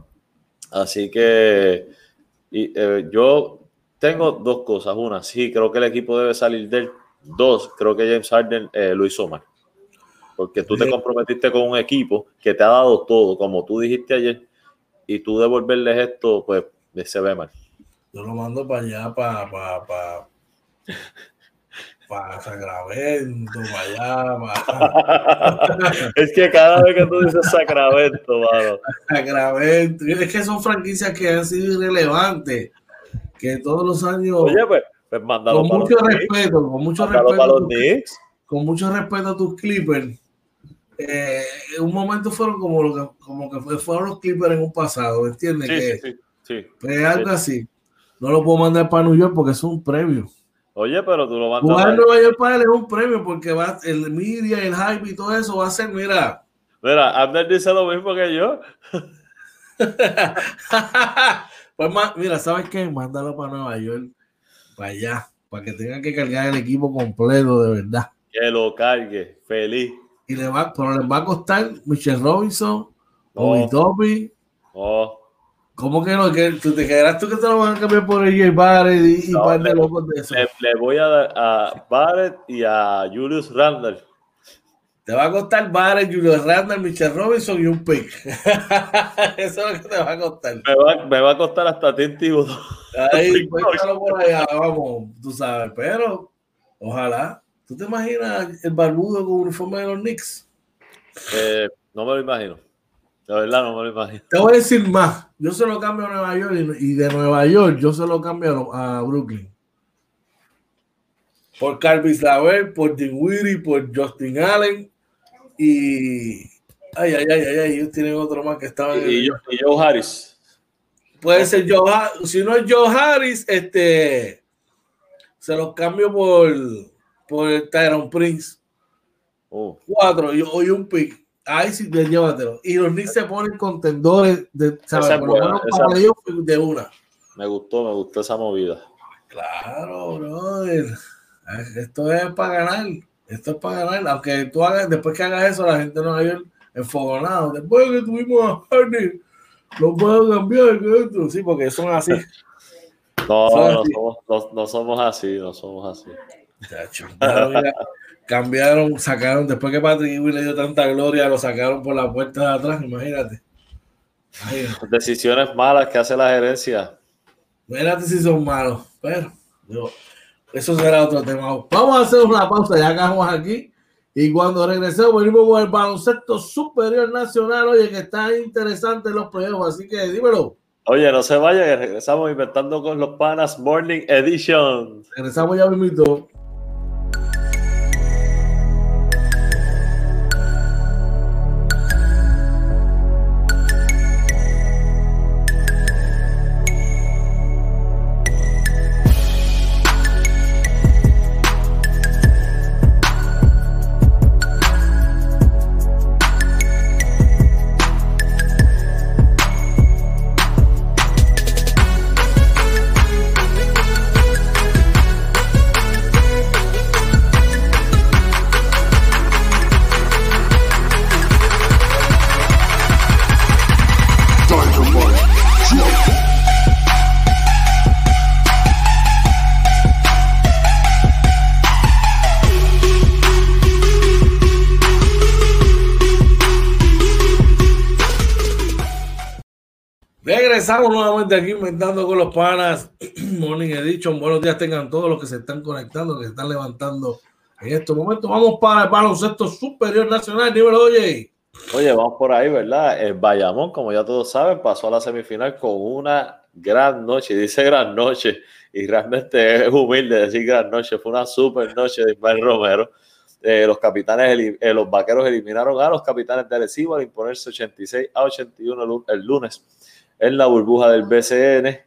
Así que y, yo tengo dos cosas. Una, sí, creo que el equipo debe salir del. Dos, creo que James Harden eh, lo hizo mal. Porque tú te comprometiste con un equipo que te ha dado todo, como tú dijiste ayer, y tú devolverles esto, pues se ve mal. Yo lo mando para allá, para, para, para, para Sacramento, para allá. es que cada vez que tú dices Sacramento, mano. Sacramento. Es que son franquicias que han sido irrelevantes que todos los años. Oye, pues, pues con mucho respeto, con mucho respeto. con mucho respeto a tus Clippers. Eh, en un momento fueron como, lo que, como que fueron los Clippers en un pasado, ¿entiendes? Sí, sí, sí, pues algo así. No lo puedo mandar para New York porque es un premio. Oye, pero tú lo mandas. Jugar Nueva York para él es un premio porque va, el media, el hype y todo eso va a ser, mira. Mira, Abner dice lo mismo que yo. Pues mira, ¿sabes qué? Mándalo para Nueva York, para allá, para que tengan que cargar el equipo completo de verdad. Que lo cargue, feliz. Y le va, pero les va a costar Michelle Robinson, Bobby. Oh. ¿Cómo que no? ¿Que tú te quedarás tú que te lo van a cambiar por AJ Barrett y, y par de locos de eso? Le, le, voy a dar a Barrett y a Julius Randle. Te va a costar Barrett, Julio Randall, Michelle Robinson y un pick. Eso es lo que te va a costar. Me va, me va a costar hasta ti, tío. Ahí, cuéntalo por allá, vamos, tú sabes. Pero, ojalá. ¿Tú te imaginas el barbudo con uniforme de los Knicks? Eh, no me lo imagino. La verdad, no me lo imagino. Te voy a decir más. Yo se lo cambio a Nueva York y, de Nueva York yo se lo cambio a, Brooklyn. Por Carvis Laver, por Dinwiddie, por Justin Allen y. Ay, ay, ay, ay, ellos tienen otro más que estaba en. Y, Joe Harris. Puede ser Joe Harris. Si no es Joe Harris, este. Se los cambio por. Por el Tyron Prince. Oh. Cuatro y, hoy un pick. Ahí sí, llévatelo. Y los Knicks se ponen contendores de, ¿sabes? de una. Me gustó, me gustó esa movida. Claro, brother. Esto es para ganar. Esto es para ganar. Aunque tú hagas, después que hagas eso, la gente no va a ir enfogonado. Después que tuvimos a Hardy, lo puedo cambiar. Sí, porque son así. No, no, Somos, no, somos así, no somos así. Cambiaron, sacaron, después que Patrick Ewing le dio tanta gloria, lo sacaron por la puerta de atrás, imagínate. Decisiones malas que hace la gerencia. Imagínate si son malos, pero yo, eso será otro tema. Vamos a hacer una pausa, ya acabamos aquí. Y cuando regresemos, venimos con el baloncesto superior nacional. Oye, que está interesante los proyectos, así que dímelo. Oye, no se vaya, regresamos inventando con los panas Morning Edition. Regresamos ya mismo. Estamos nuevamente aquí inventando con los panas. Morning Edition. Buenos días tengan todos los que se están conectando, que se están levantando en estos momentos. Vamos para el baloncesto superior nacional. Dímelo, oye. Oye, vamos por ahí, ¿verdad? El Bayamón, como ya todos saben, pasó a la semifinal con una gran noche. Dice gran noche y realmente es humilde decir gran noche. Fue una super noche de Ismael Romero. Eh, los capitanes, eh, los vaqueros eliminaron a los capitanes de Arecibo al imponerse 86 a 81 el lunes en la burbuja del BCN,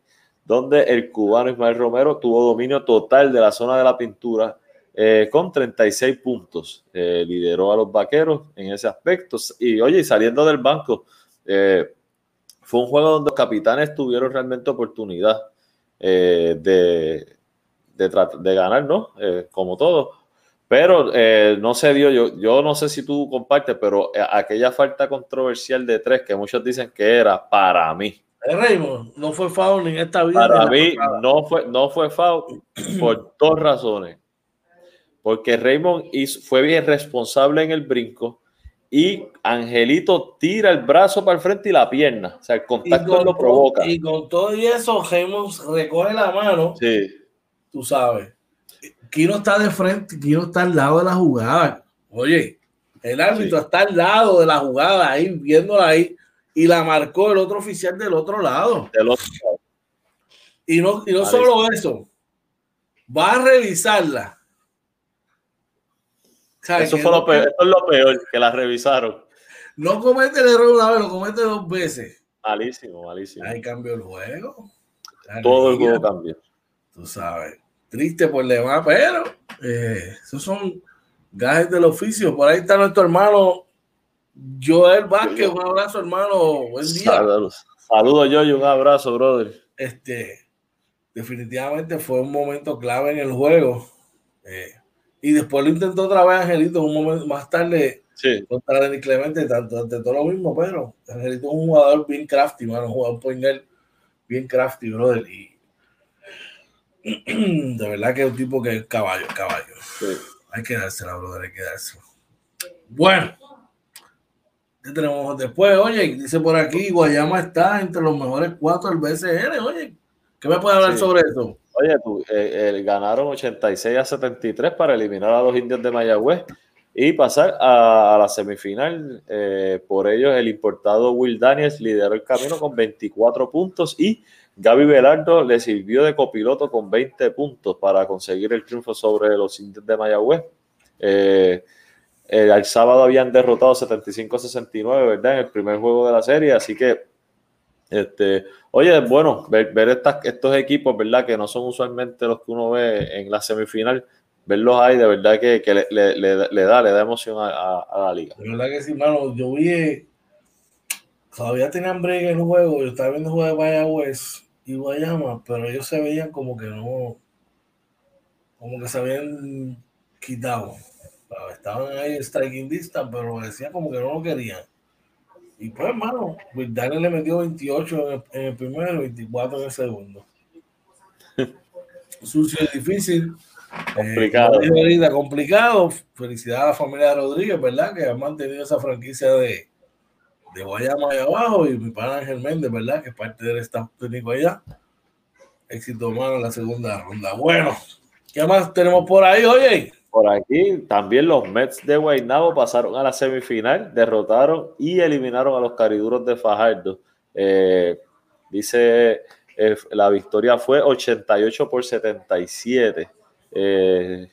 donde el cubano Ismael Romero tuvo dominio total de la zona de la pintura eh, con 36 puntos. lideró a los vaqueros en ese aspecto. Y oye, saliendo del banco, fue un juego donde los capitanes tuvieron realmente oportunidad de, de, de, ganar, ¿no? como todo pero eh, no se dio, yo, yo no sé si tú compartes, pero eh, aquella falta controversial de tres que muchos dicen que era para mí. Eh, Raymond, no fue foul en esta vida. Para mí no fue, no fue foul por dos razones. Porque Raymond fue bien responsable en el brinco y Angelito tira el brazo para el frente y la pierna. O sea, el contacto lo provoca. Y con todo eso, Raymond recoge la mano. Sí. Tú sabes no está de frente, no está al lado de la jugada. Oye, el árbitro está al lado de la jugada, ahí viéndola ahí, y la marcó el otro oficial del otro lado. Y no, y no solo eso, va a revisarla. Eso fue lo peor, es lo peor, que la revisaron. No comete el error una vez, lo comete dos veces. Malísimo, malísimo. Ahí cambió el juego. Todo el juego cambió. Tú sabes triste por demás, pero eh, esos son gajes del oficio. Por ahí está nuestro hermano Joel Vázquez. Un abrazo, hermano. Buen día. Saludos, Saludos y un abrazo, brother. Este, definitivamente fue un momento clave en el juego. Eh, y después lo intentó otra vez Angelito un momento más tarde sí. contra Denis Clemente, tanto ante todo lo mismo, pero Angelito es un jugador bien crafty, mano, un jugador pointer bien crafty, brother. Y de verdad que es un tipo que es caballo, caballo. Hay que dársela, brother, hay que dársela. Bueno, ¿qué tenemos después? Oye, dice por aquí, Guayama está entre los mejores cuatro del BCN. Oye, ¿qué me puede hablar sobre eso? Oye, tú, eh, ganaron 86 a 73 para eliminar a los indios de Mayagüez y pasar a, la semifinal. Eh, por ellos, el importado Will Daniels lideró el camino con 24 puntos y Gaby Velardo le sirvió de copiloto con 20 puntos para conseguir el triunfo sobre los indios de Mayagüez. Eh, el, sábado habían derrotado 75-69, ¿verdad? En el primer juego de la serie, así que, este, oye, bueno, ver, estos equipos, ¿verdad? Que no son usualmente los que uno ve en la semifinal, verlos ahí, de verdad que, le, da, le da emoción a, la liga. De verdad que sí, mano, yo vi todavía tenían break en el juego. Yo estaba viendo el juego de Mayagüez y Guayama, pero ellos se veían como que no, como que se habían quitado. Estaban ahí striking distance, pero decían como que no lo querían. Y pues, hermano, Daniel le metió 28 en el, primero y 24 en el segundo. Sucio y difícil. Complicado. Eh, complicado. Felicidades a la familia de Rodríguez, ¿verdad? Que han mantenido esa franquicia de, de Guayama ahí abajo y mi pana Ángel Méndez, ¿verdad? Que es parte del staff técnico allá. Éxito humano en la segunda ronda. Bueno, ¿qué más tenemos por ahí, oye? Por aquí también los Mets de Guaynabo pasaron a la semifinal, derrotaron y eliminaron a los cariduros de Fajardo. Eh, dice, eh, la victoria fue 88 por 77. Eh,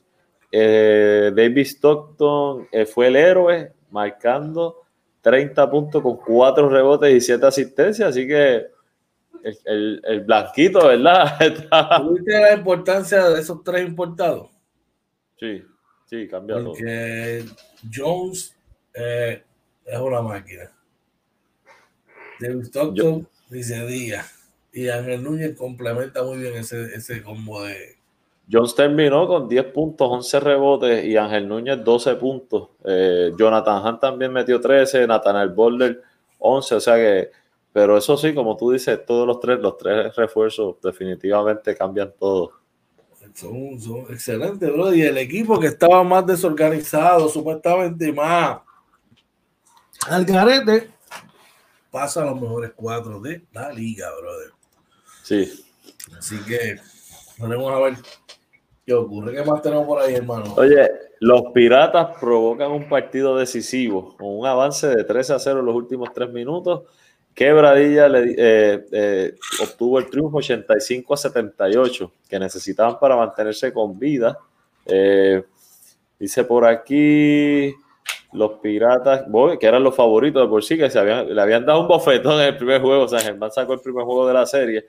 David Stockton fue el héroe, marcando 30 puntos con 4 rebotes y 7 asistencias, así que el, el, blanquito, ¿verdad? ¿Tuviste la importancia de esos tres importados? Sí, sí, cambia Porque Jones eh, es una máquina. De Stockton dice Díaz. Y Ángel Núñez complementa muy bien ese, ese combo de, Jones terminó con 10 puntos, 11 rebotes y Ángel Núñez 12 puntos. Eh, Jonathan Hunt también metió 13, Nathaniel Boulder 11, o sea que, pero eso sí, como tú dices, todos los tres, los tres refuerzos definitivamente cambian todo. Son, son excelentes, bro. Y el equipo que estaba más desorganizado, supuestamente más al garete, pasa a los mejores cuatro de la liga, brother. Sí. Así que, vamos a ver ¿Qué ocurre? ¿Qué más tenemos por ahí, hermano? Oye, los Piratas provocan un partido decisivo con un avance de 13 a 0 en los últimos tres minutos. Quebradilla le, eh, eh, obtuvo el triunfo 85 a 78 que necesitaban para mantenerse con vida. Eh, Dice por aquí los piratas, que eran los favoritos de por sí, que se habían, le habían dado un bofetón en el primer juego. San Germán sacó el primer juego de la serie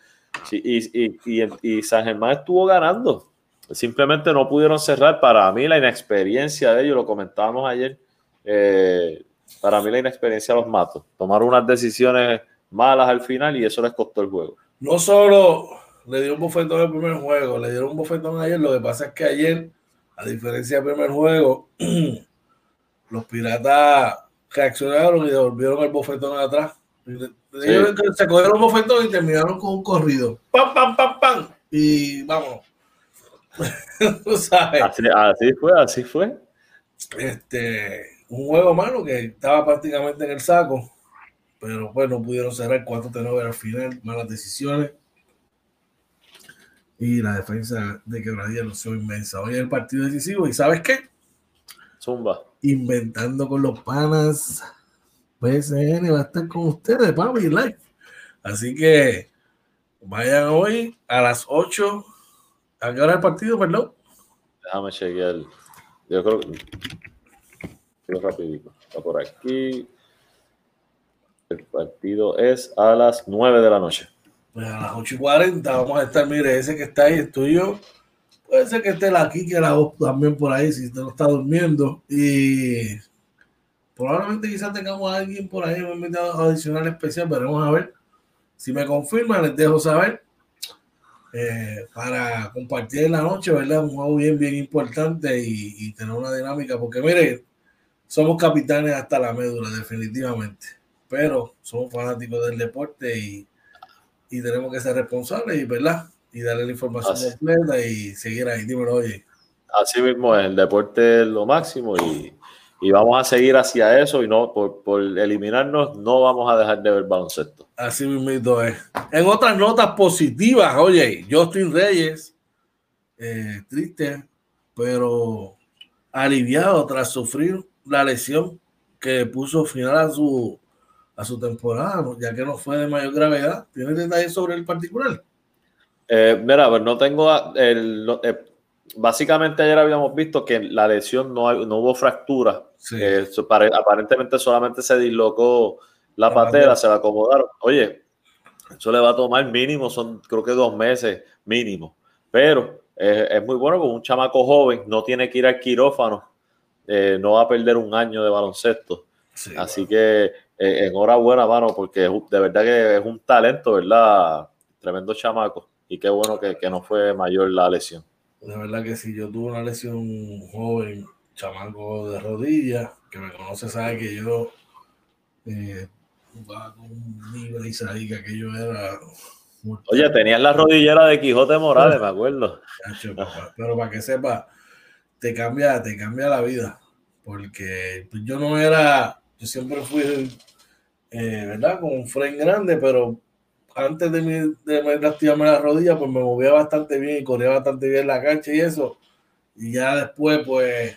y, y, San Germán estuvo ganando. Simplemente no pudieron cerrar. Para mí, la inexperiencia de ellos, lo comentábamos ayer, eh, para mí la inexperiencia los mató. Tomaron unas decisiones malas al final y eso les costó el juego. No solo le dio un bofetón el primer juego, le dieron un bofetón ayer. Lo que pasa es que ayer, a diferencia del primer juego, los piratas reaccionaron y devolvieron el bofetón atrás. Se cogieron el bofetón y terminaron con un corrido. ¡Pam, pam, pam, pam! Y vamos. Así, fue, así fue. Este, un juego malo que estaba prácticamente en el saco, pero pues no pudieron cerrar cuatro tenores al final, malas decisiones. Y la defensa de Quebradilla fue inmensa. Hoy es el partido decisivo y ¿sabes qué? Zumba inventando con los panas. PSN va a estar con ustedes, papi, live. Así que vayan hoy a las 8. ¿A qué hora el partido, perdón? Déjame chequear. Yo creo que. rapidito. Está por aquí. El partido es a las 9 de la noche. Pues a las 8 y 40 vamos a estar, mire, ese que está ahí es tuyo. Puede ser que esté la que la voz también por ahí, si usted no está durmiendo. Y probablemente quizás tengamos a alguien por ahí, un invitado adicional especial, pero vamos a ver. Si me confirman, les dejo saber. Eh, para compartir en la noche, ¿verdad? Un juego bien, bien importante y, tener una dinámica, porque mire, somos capitanes hasta la médula, definitivamente, pero somos fanáticos del deporte y, y tenemos que ser responsables, y ¿verdad? y darle la información completa y seguir ahí. Dímelo, oye. Así mismo, el deporte es lo máximo y, y vamos a seguir hacia eso y no por, por, eliminarnos no vamos a dejar de ver baloncesto. Así mismo es. En otras notas positivas, oye, Justin Reyes, eh, triste, pero aliviado tras sufrir la lesión que puso final a su, a su temporada, ya que no fue de mayor gravedad. ¿Tienes detalles sobre el particular? Eh, mira, pues no tengo el, eh, básicamente ayer habíamos visto que la lesión no, no hubo fractura. Eh, aparentemente solamente se dislocó la, patera, se la acomodaron. Oye, eso le va a tomar mínimo, son creo que dos meses mínimo. Pero es muy bueno con un chamaco joven, no tiene que ir al quirófano, no va a perder un año de baloncesto. Así que enhorabuena, mano, porque de verdad que es un talento, ¿verdad? Tremendo chamaco y qué bueno que, que, no fue mayor la lesión. De verdad que sí, yo tuve una lesión joven, chamaco de rodilla, que me conoce sabe que yo eh, jugaba con un nivel y que yo era... Oye, tenías la rodillera de Quijote Morales, me acuerdo. Pero para que sepa, te cambia, te cambia la vida, porque yo no era, yo siempre fui, eh, ¿verdad? Con un frame grande, pero antes de, mi, de lastimarme la rodilla, pues me movía bastante bien y corría bastante bien la cancha y eso. Y ya después, pues,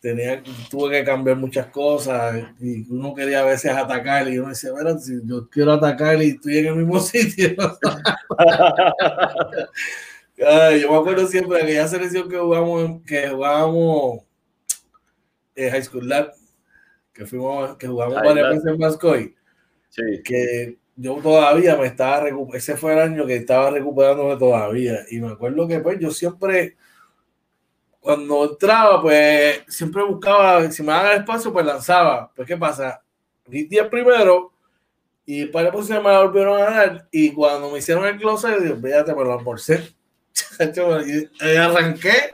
tenía, tuve que cambiar muchas cosas y uno quería a veces atacar y uno decía, bueno, si yo quiero atacar y estoy en el mismo sitio. yo me acuerdo siempre de aquella selección que jugamos, que jugábamos en High School Lab, que fuimos, que jugamos varias veces en Mascoy. Sí. Que yo todavía me estaba recuperando, ese fue el año que estaba recuperándome todavía. Y me acuerdo que pues yo siempre, cuando entraba, pues siempre buscaba, si me daban espacio, pues lanzaba. Pues qué pasa, di el primero y para pues se me volvieron a dar. Y cuando me hicieron el closet, yo, fíjate, me lo almorcé. y arranqué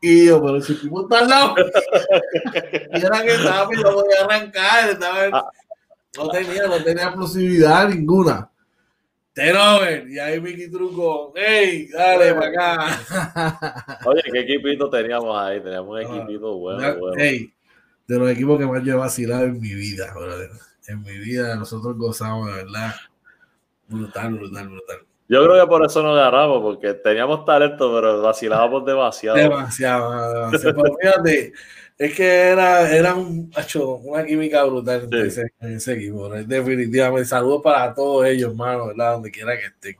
y yo, pero si tú estás al lado, y era que estaba, pues yo voy a arrancar, estaba, ah, no tenía, no tenía posibilidad ninguna. Tenover, y ahí Mickey Truco, hey, dale para acá. Oye, ¿qué equipito teníamos ahí? Teníamos un equipito bueno, bueno. Hey, de los equipos que más yo he vacilado en mi vida, brother. En mi vida nosotros gozamos, de verdad. Brutal, brutal, brutal. Yo creo que por eso nos agarramos, porque teníamos talento, pero vacilábamos demasiado. Demasiado, demasiado. fíjate, es que era, era un, una química brutal en, ese, equipo. Definitivamente. Saludos para todos ellos, hermano, ¿verdad? Donde quiera que estén.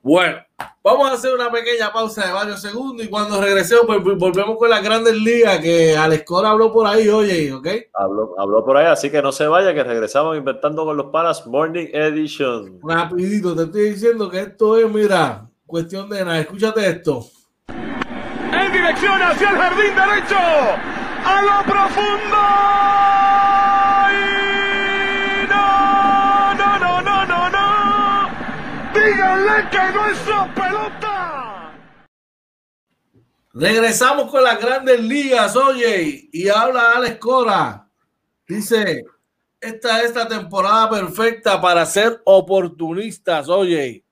Bueno, vamos a hacer una pequeña pausa de varios segundos y cuando regresemos pues, volvemos con las grandes ligas que Alex Cora habló por ahí, oye, ¿ok? Habló, habló por ahí, así que no se vaya, que regresamos inventando con los panas Morning Edition. Rapidito, te estoy diciendo que esto es, mira, cuestión de nada. Escúchate esto. En dirección hacia el jardín derecho, a lo profundo. Díganle que no es pelota. Regresamos con las grandes ligas, oye, y habla Alex Cora. Dice, esta es la temporada perfecta para ser oportunistas, oye.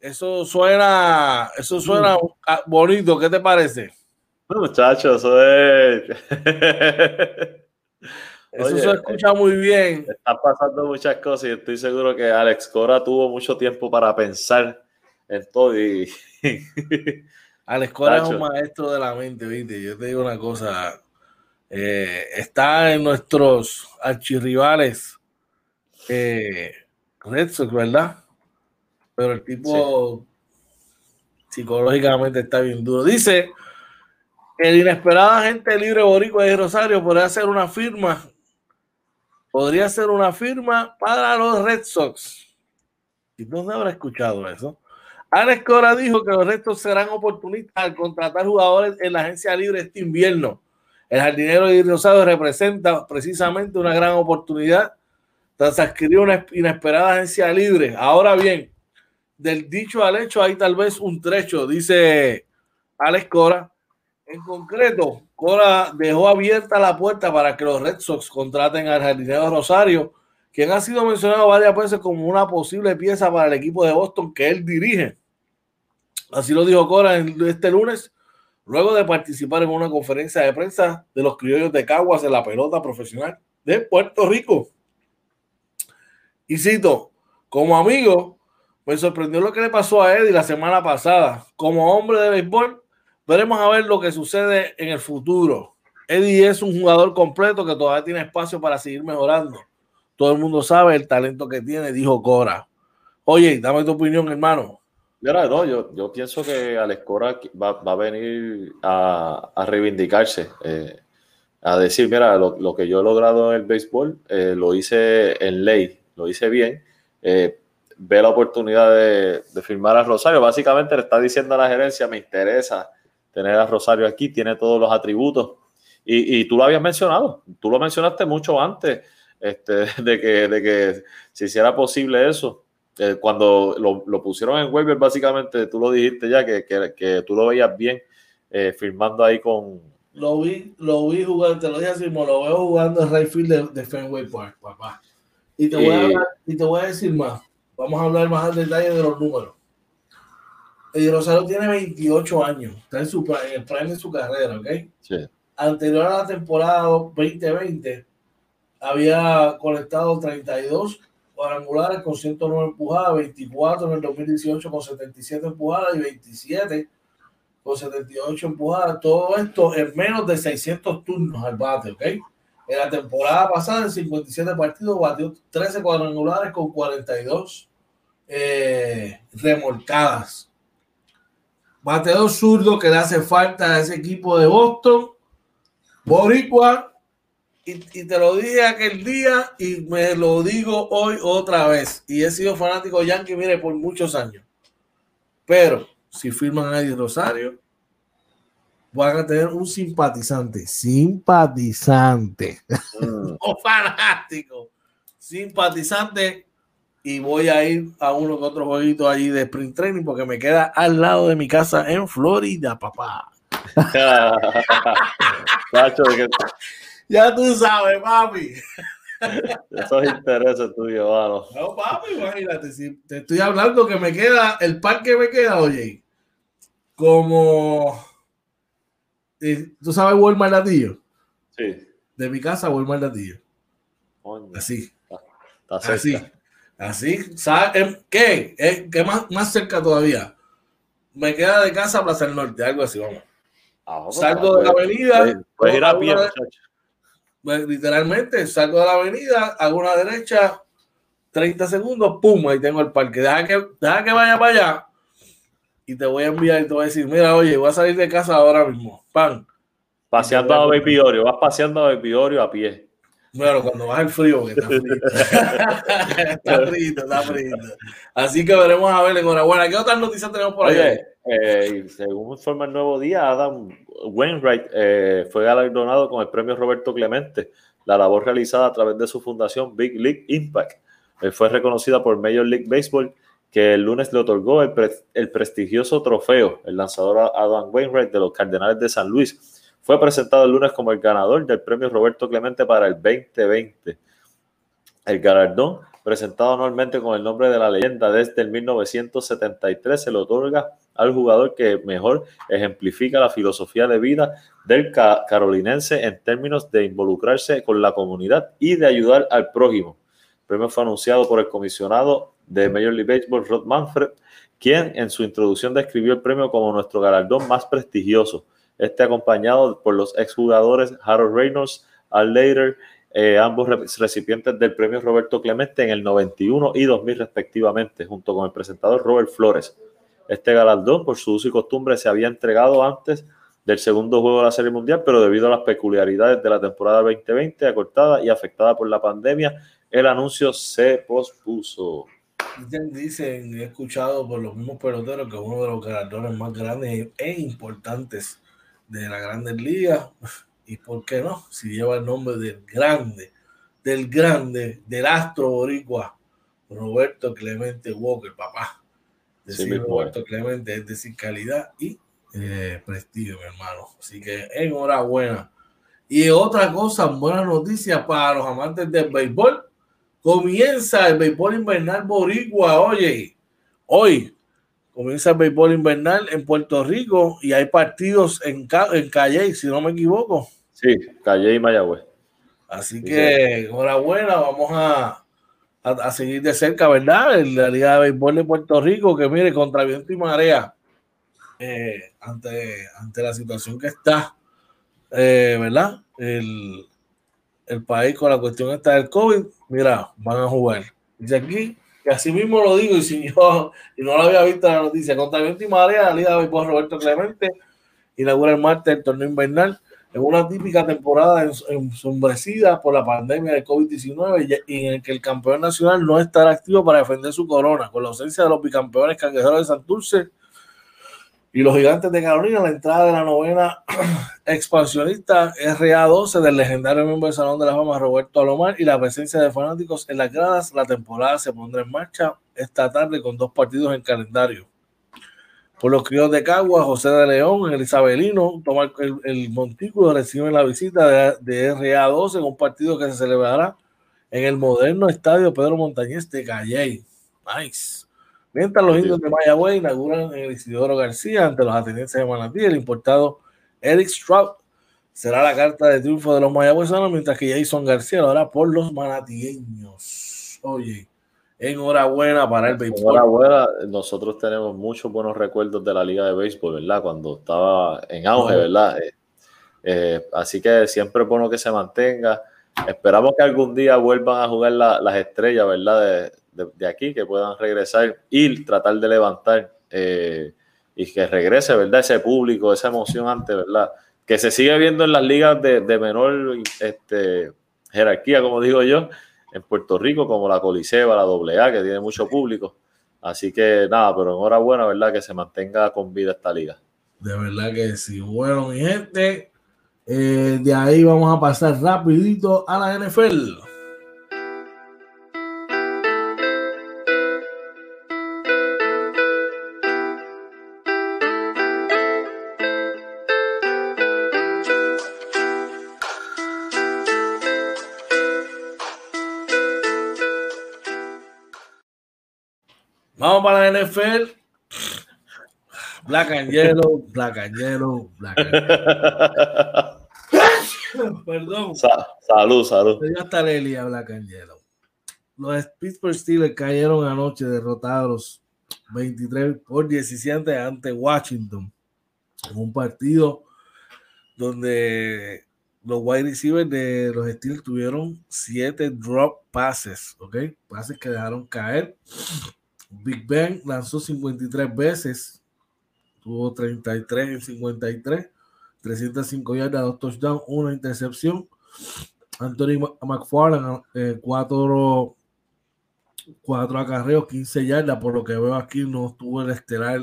Eso suena, eso suena mm. bonito, ¿qué te parece? Muchachos, eso es... Eso se escucha muy bien. Están pasando muchas cosas y estoy seguro que Alex Cora tuvo mucho tiempo para pensar en todo. Y... Alex Cora es un maestro de la mente, ¿viste? Yo te digo una cosa. Eh, está en nuestros archirrivales eh, Red Sox, ¿verdad? Pero el tipo psicológicamente está bien duro. Dice el inesperado agente libre boricua de Rosario podría hacer una firma podría ser una firma para los Red Sox. ¿Y dónde habrá escuchado eso? Alex Cora dijo que los Red Sox serán oportunistas al contratar jugadores en la agencia libre este invierno. El jardinero de Rosado representa precisamente una gran oportunidad tras adquirir una inesperada agencia libre. Ahora bien, del dicho al hecho hay tal vez un trecho, dice Alex Cora. En concreto, Cora dejó abierta la puerta para que los Red Sox contraten al jardinero Rosario, quien ha sido mencionado varias veces como una posible pieza para el equipo de Boston que él dirige. Así lo dijo Cora este lunes, luego de participar en una conferencia de prensa de los criollos de Caguas en la pelota profesional de Puerto Rico. Y cito, como amigo, me sorprendió lo que le pasó a Eddie la semana pasada. Como hombre de béisbol, Veremos a ver lo que sucede en el futuro. Eddie es un jugador completo que todavía tiene espacio para seguir mejorando. Todo el mundo sabe el talento que tiene, dijo Cora. Oye, dame tu opinión, hermano. no, yo, yo pienso que Alex Cora va, a venir a, reivindicarse, eh, a decir, mira, lo, que yo he logrado en el béisbol eh, lo hice en ley, lo hice bien. Eh, ve la oportunidad de, de firmar a Rosario. Básicamente le está diciendo a la gerencia, me interesa tener a Rosario aquí, tiene todos los atributos. Y, tú lo habías mencionado, tú lo mencionaste mucho antes este, de, que, de que se hiciera posible eso. Eh, cuando lo, pusieron en waiver, básicamente tú lo dijiste ya, que, que, tú lo veías bien eh, firmando ahí con... Lo vi, lo vi jugando, te lo dije así, lo veo jugando en right field de, Fenway Park, papá. Y te, voy a y te voy a decir más, vamos a hablar más al detalle de los números. Rosario tiene 28 años, está en, su, en el prime de su carrera, ¿ok? Sí. Anterior a la temporada 2020, había conectado 32 cuadrangulares con 109 empujadas, 24 en el 2018 con 77 empujadas y 27 con 78 empujadas. Todo esto en menos de 600 turnos al bate, ¿ok? En la temporada pasada, en 57 partidos, batió 13 cuadrangulares con 42 eh, remolcadas. Mateo zurdo que le hace falta a ese equipo de Boston. Boricua. Y, te lo dije aquel día y me lo digo hoy otra vez. Y he sido fanático Yankee, mire, por muchos años. Pero si firman a Eddie Rosario, van a tener un simpatizante. Simpatizante. Mm. fanático. Simpatizante y voy a ir a uno que otro jueguito allí de sprint training porque me queda al lado de mi casa en Florida, papá. ya tú sabes, papi. Eso es interés tuyo, mano. No, papi, imagínate, si te estoy hablando que me queda, el parque me queda, oye, como, eh, ¿tú sabes Walmart Latillo? Sí. De mi casa, Walmart Latillo. Así. Así. Así, ¿sabes? ¿Qué? ¿Qué más, más cerca todavía? Me queda de casa Plaza del Norte, algo así, vamos. Ah, salgo de la avenida. Puedes ir a pie, pues, Literalmente, salgo de la avenida, hago una derecha, 30 segundos, pum, ahí tengo el parque. Deja que, deja que vaya para allá, y te voy a enviar y te voy a decir, mira, oye, voy a salir de casa ahora mismo. Pan. Paseando a Baby Oreo, vas paseando a Baby Oreo a pie. Bueno, cuando baja el frío, que está frío. está frío, está frío. Así que veremos a ver, enhorabuena. ¿Qué otras noticias tenemos por ahí? Oye, eh, según informa el nuevo día, Adam Wainwright eh, fue galardonado con el premio Roberto Clemente, la labor realizada a través de su fundación Big League Impact. Él fue reconocida por Major League Baseball, que el lunes le otorgó el, pre- el prestigioso trofeo. El lanzador Adam Wainwright de los Cardenales de San Luis fue presentado el lunes como el ganador del premio Roberto Clemente para el 2020. El galardón, presentado anualmente con el nombre de la leyenda desde el 1973, se le otorga al jugador que mejor ejemplifica la filosofía de vida del ca- carolinense en términos de involucrarse con la comunidad y de ayudar al prójimo. El premio fue anunciado por el comisionado de Major League Baseball, Rod Manfred, quien en su introducción describió el premio como nuestro galardón más prestigioso. Este acompañado por los exjugadores Harold Reynolds, Al Leiter, eh, ambos re- recipientes del premio Roberto Clemente en el 91 y 2000 respectivamente, junto con el presentador Robert Flores. Este galardón, por su uso y costumbre, se había entregado antes del segundo juego de la Serie Mundial, pero debido a las peculiaridades de la temporada 2020, acortada y afectada por la pandemia, el anuncio se pospuso. Dicen, he escuchado por los mismos peloteros que uno de los galardones más grandes e importantes de la Grandes Ligas. ¿Y por qué no? Si lleva el nombre del grande, del grande, del astro boricua, Roberto Clemente Walker, papá. Sí Decir mismo Roberto Clemente es decir calidad y eh, prestigio, mi hermano. Así que enhorabuena. Y otra cosa, buenas noticias para los amantes del béisbol. Comienza el béisbol invernal boricua, oye, hoy comienza el béisbol invernal en Puerto Rico y hay partidos en, en Calle, si no me equivoco. Sí, Calle y Mayagüez. Así Sí, que enhorabuena, vamos a, a, a seguir de cerca, ¿verdad? En la Liga de Béisbol de Puerto Rico, que mire, contra viento y marea, eh, ante, ante la situación que está, eh, ¿verdad? El, el país con la cuestión esta del COVID, mira, van a jugar. Dice aquí, que así mismo lo digo, y si yo y no lo había visto en la noticia, contra viento y marea, la Liga de Béisbol Roberto Clemente inaugura el martes el torneo invernal en una típica temporada ens- ensombrecida por la pandemia de COVID-19 y y en el que el campeón nacional no estará activo para defender su corona, con la ausencia de los bicampeones cangrejeros de Santurce y los gigantes de Carolina, la entrada de la novena expansionista RA12 del legendario miembro del Salón de la Fama Roberto Alomar y la presencia de fanáticos en las gradas, la temporada se pondrá en marcha esta tarde con dos partidos en calendario. Por los críos de Cagua, José de León, el Isabelino, toma el, el montículo, reciben la visita de, de RA12 en un partido que se celebrará en el moderno estadio Pedro Montañez de Calley. Nice. Mientras los indios de Mayagüez inauguran en el Isidoro García ante los atenienses de Manatí, el importado Eric Stroud será la carta de triunfo de los mayagüezanos, mientras que Jason García lo hará por los manatieños. Oye, enhorabuena para el béisbol. Enhorabuena, nosotros tenemos muchos buenos recuerdos de la Liga de Béisbol, ¿verdad? Cuando estaba en auge. ¿verdad? Eh, eh, así que siempre es bueno que se mantenga. Esperamos que algún día vuelvan a jugar la- las estrellas, ¿verdad? De, de- de aquí, que puedan regresar y tratar de levantar eh, y que regrese, ¿verdad? Ese público, esa emoción antes, ¿verdad? Que se sigue viendo en las ligas de, de menor este, jerarquía, como digo yo, en Puerto Rico, como la Coliseba, la AA, que tiene mucho público. Así que nada, pero enhorabuena, ¿verdad? Que se mantenga con vida esta liga. De verdad que sí. Bueno, mi gente, eh, de ahí vamos a pasar rapidito a la NFL. Vamos para la NFL. Black and Yellow, Black and Yellow, Black and Yellow. Perdón. Sa- salud, salud. Dio hasta Lelia Black and Yellow. Los Pittsburgh Steelers cayeron anoche derrotados 23 por 17 ante Washington en un partido donde los wide receivers de los Steelers tuvieron 7 drop passes, ¿ok? Pases que dejaron caer. Big Ben lanzó 53 veces tuvo 33 en 53, 305 yardas, dos touchdowns, una intercepción. Anthony McFarland, eh, cuatro, cuatro acarreos, 15 yardas, por lo que veo aquí no tuvo el estelar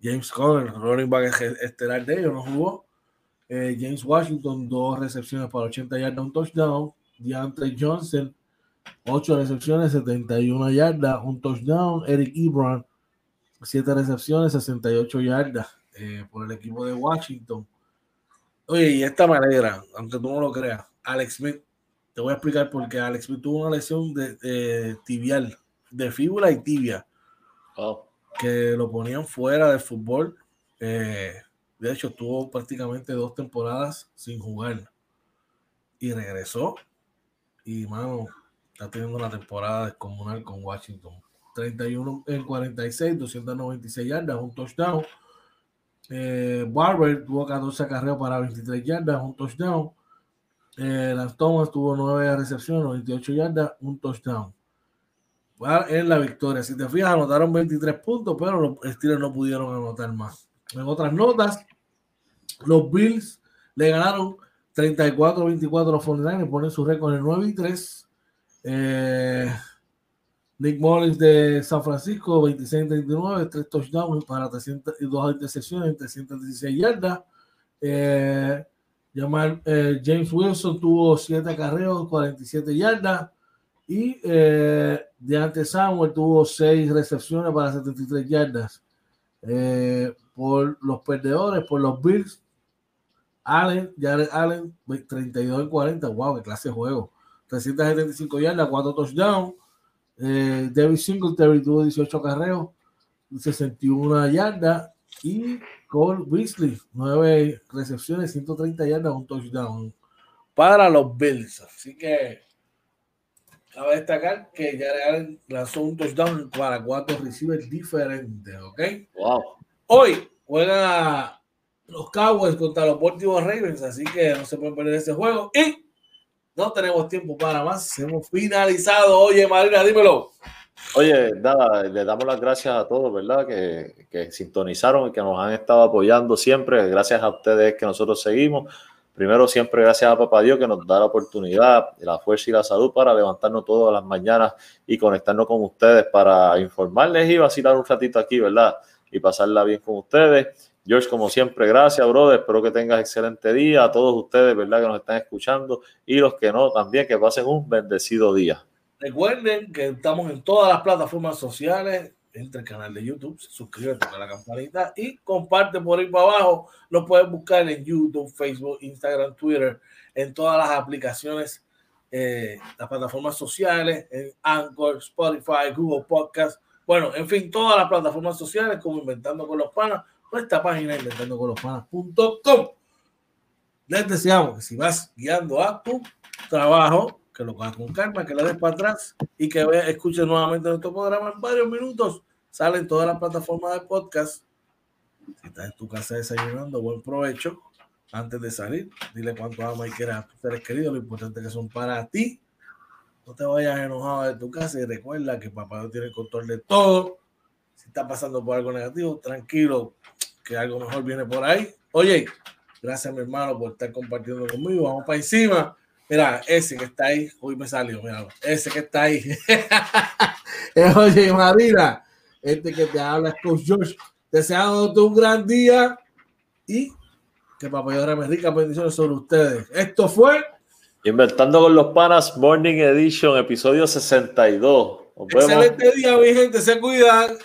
James Conner, running back estelar de ellos, no jugó. Eh, James Washington, dos recepciones para 80 yardas, un touchdown. DeAndre Johnson, ocho recepciones, 71 yardas, un touchdown. Eric Ebron, siete recepciones, 68 yardas eh, por el equipo de Washington. Oye, y esta manera, aunque tú no lo creas, Alex Smith, te voy a explicar por qué Alex Smith tuvo una lesión de, tibial, de fíbula y tibia, que lo ponían fuera del fútbol. Eh, de hecho, tuvo prácticamente dos temporadas sin jugar y regresó. Y, mano, está teniendo una temporada descomunal con Washington. 31 en 46, 296 yardas, un touchdown. Eh, Barber tuvo 14 carreras para 23 yardas, un touchdown. Eh, Lance Thomas tuvo 9 recepciones, 98 yardas, un touchdown. En la victoria, si te fijas, anotaron 23 puntos, pero los Steelers no pudieron anotar más. En otras notas, los Bills le ganaron 34-24 a los 49 ponen su récord en 9 y 3. Eh, Nick Mullins de San Francisco, 26-39, 3 touchdowns para 302 intercepciones, 316 yardas. Eh, eh, James Wilson tuvo 7 acarreos, 47 yardas. Y eh, Deante Samuel tuvo 6 recepciones para 73 yardas. Por los perdedores, por los Bills, Allen, Jared Allen, 32 en 40. Wow, qué clase de juego. 375 yardas, 4 touchdowns. Eh, David Singletary tuvo 18 carreos, 61 yardas. Y Cole Beasley, 9 recepciones, 130 yardas, un touchdown para los Bills. Así que cabe destacar que Allen lanzó un touchdown para cuatro receivers diferentes. ¿Ok? Wow. Hoy juega los Cowboys contra los Baltimore Ravens, así que no se pueden perder ese juego. Y no tenemos tiempo para más. Hemos finalizado. Oye, Marina, dímelo. Oye, nada, le damos las gracias a todos, ¿verdad? Que, que sintonizaron y que nos han estado apoyando siempre. Gracias a ustedes que nosotros seguimos. Primero, siempre gracias a Papá Dios que nos da la oportunidad, la fuerza y la salud para levantarnos todas las mañanas y conectarnos con ustedes para informarles y vacilar un ratito aquí, ¿verdad? Y pasarla bien con ustedes. George, como siempre, gracias, brother. Espero que tengas excelente día. A todos ustedes, ¿verdad? Que nos están escuchando y los que no, también que pasen un bendecido día. Recuerden que estamos en todas las plataformas sociales. Entre el canal de YouTube, suscríbete a la campanita y comparte por ahí para abajo. Lo puedes buscar en YouTube, Facebook, Instagram, Twitter, en todas las aplicaciones, eh, las plataformas sociales, en Anchor, Spotify, Google Podcast. Bueno, en fin, todas las plataformas sociales como Inventando con los Panas esta página inventandoconlospanas.com. Les deseamos que si vas guiando a tu trabajo, que lo hagas con calma, que lo des para atrás y que escuches nuevamente nuestro programa en varios minutos. Salen todas las plataformas de podcast. Si estás en tu casa desayunando, buen provecho. Antes de salir, dile cuánto ama y quieras a tus seres queridos, lo importante que son para ti. No te vayas enojado de tu casa y recuerda que papá no tiene control de todo. Está pasando por algo negativo, tranquilo, que algo mejor viene por ahí. Oye, gracias mi hermano por estar compartiendo conmigo. Vamos para encima. Mira, ese que está ahí, hoy me salió, mira, ese que está ahí. Oye, Marina, este que te habla es Coach George, deseándote un gran día y que Papá Dios me rica bendiciones sobre ustedes. Esto fue Inventando con los Panas Morning Edition, episodio 62. Excelente día, mi gente, se cuidan.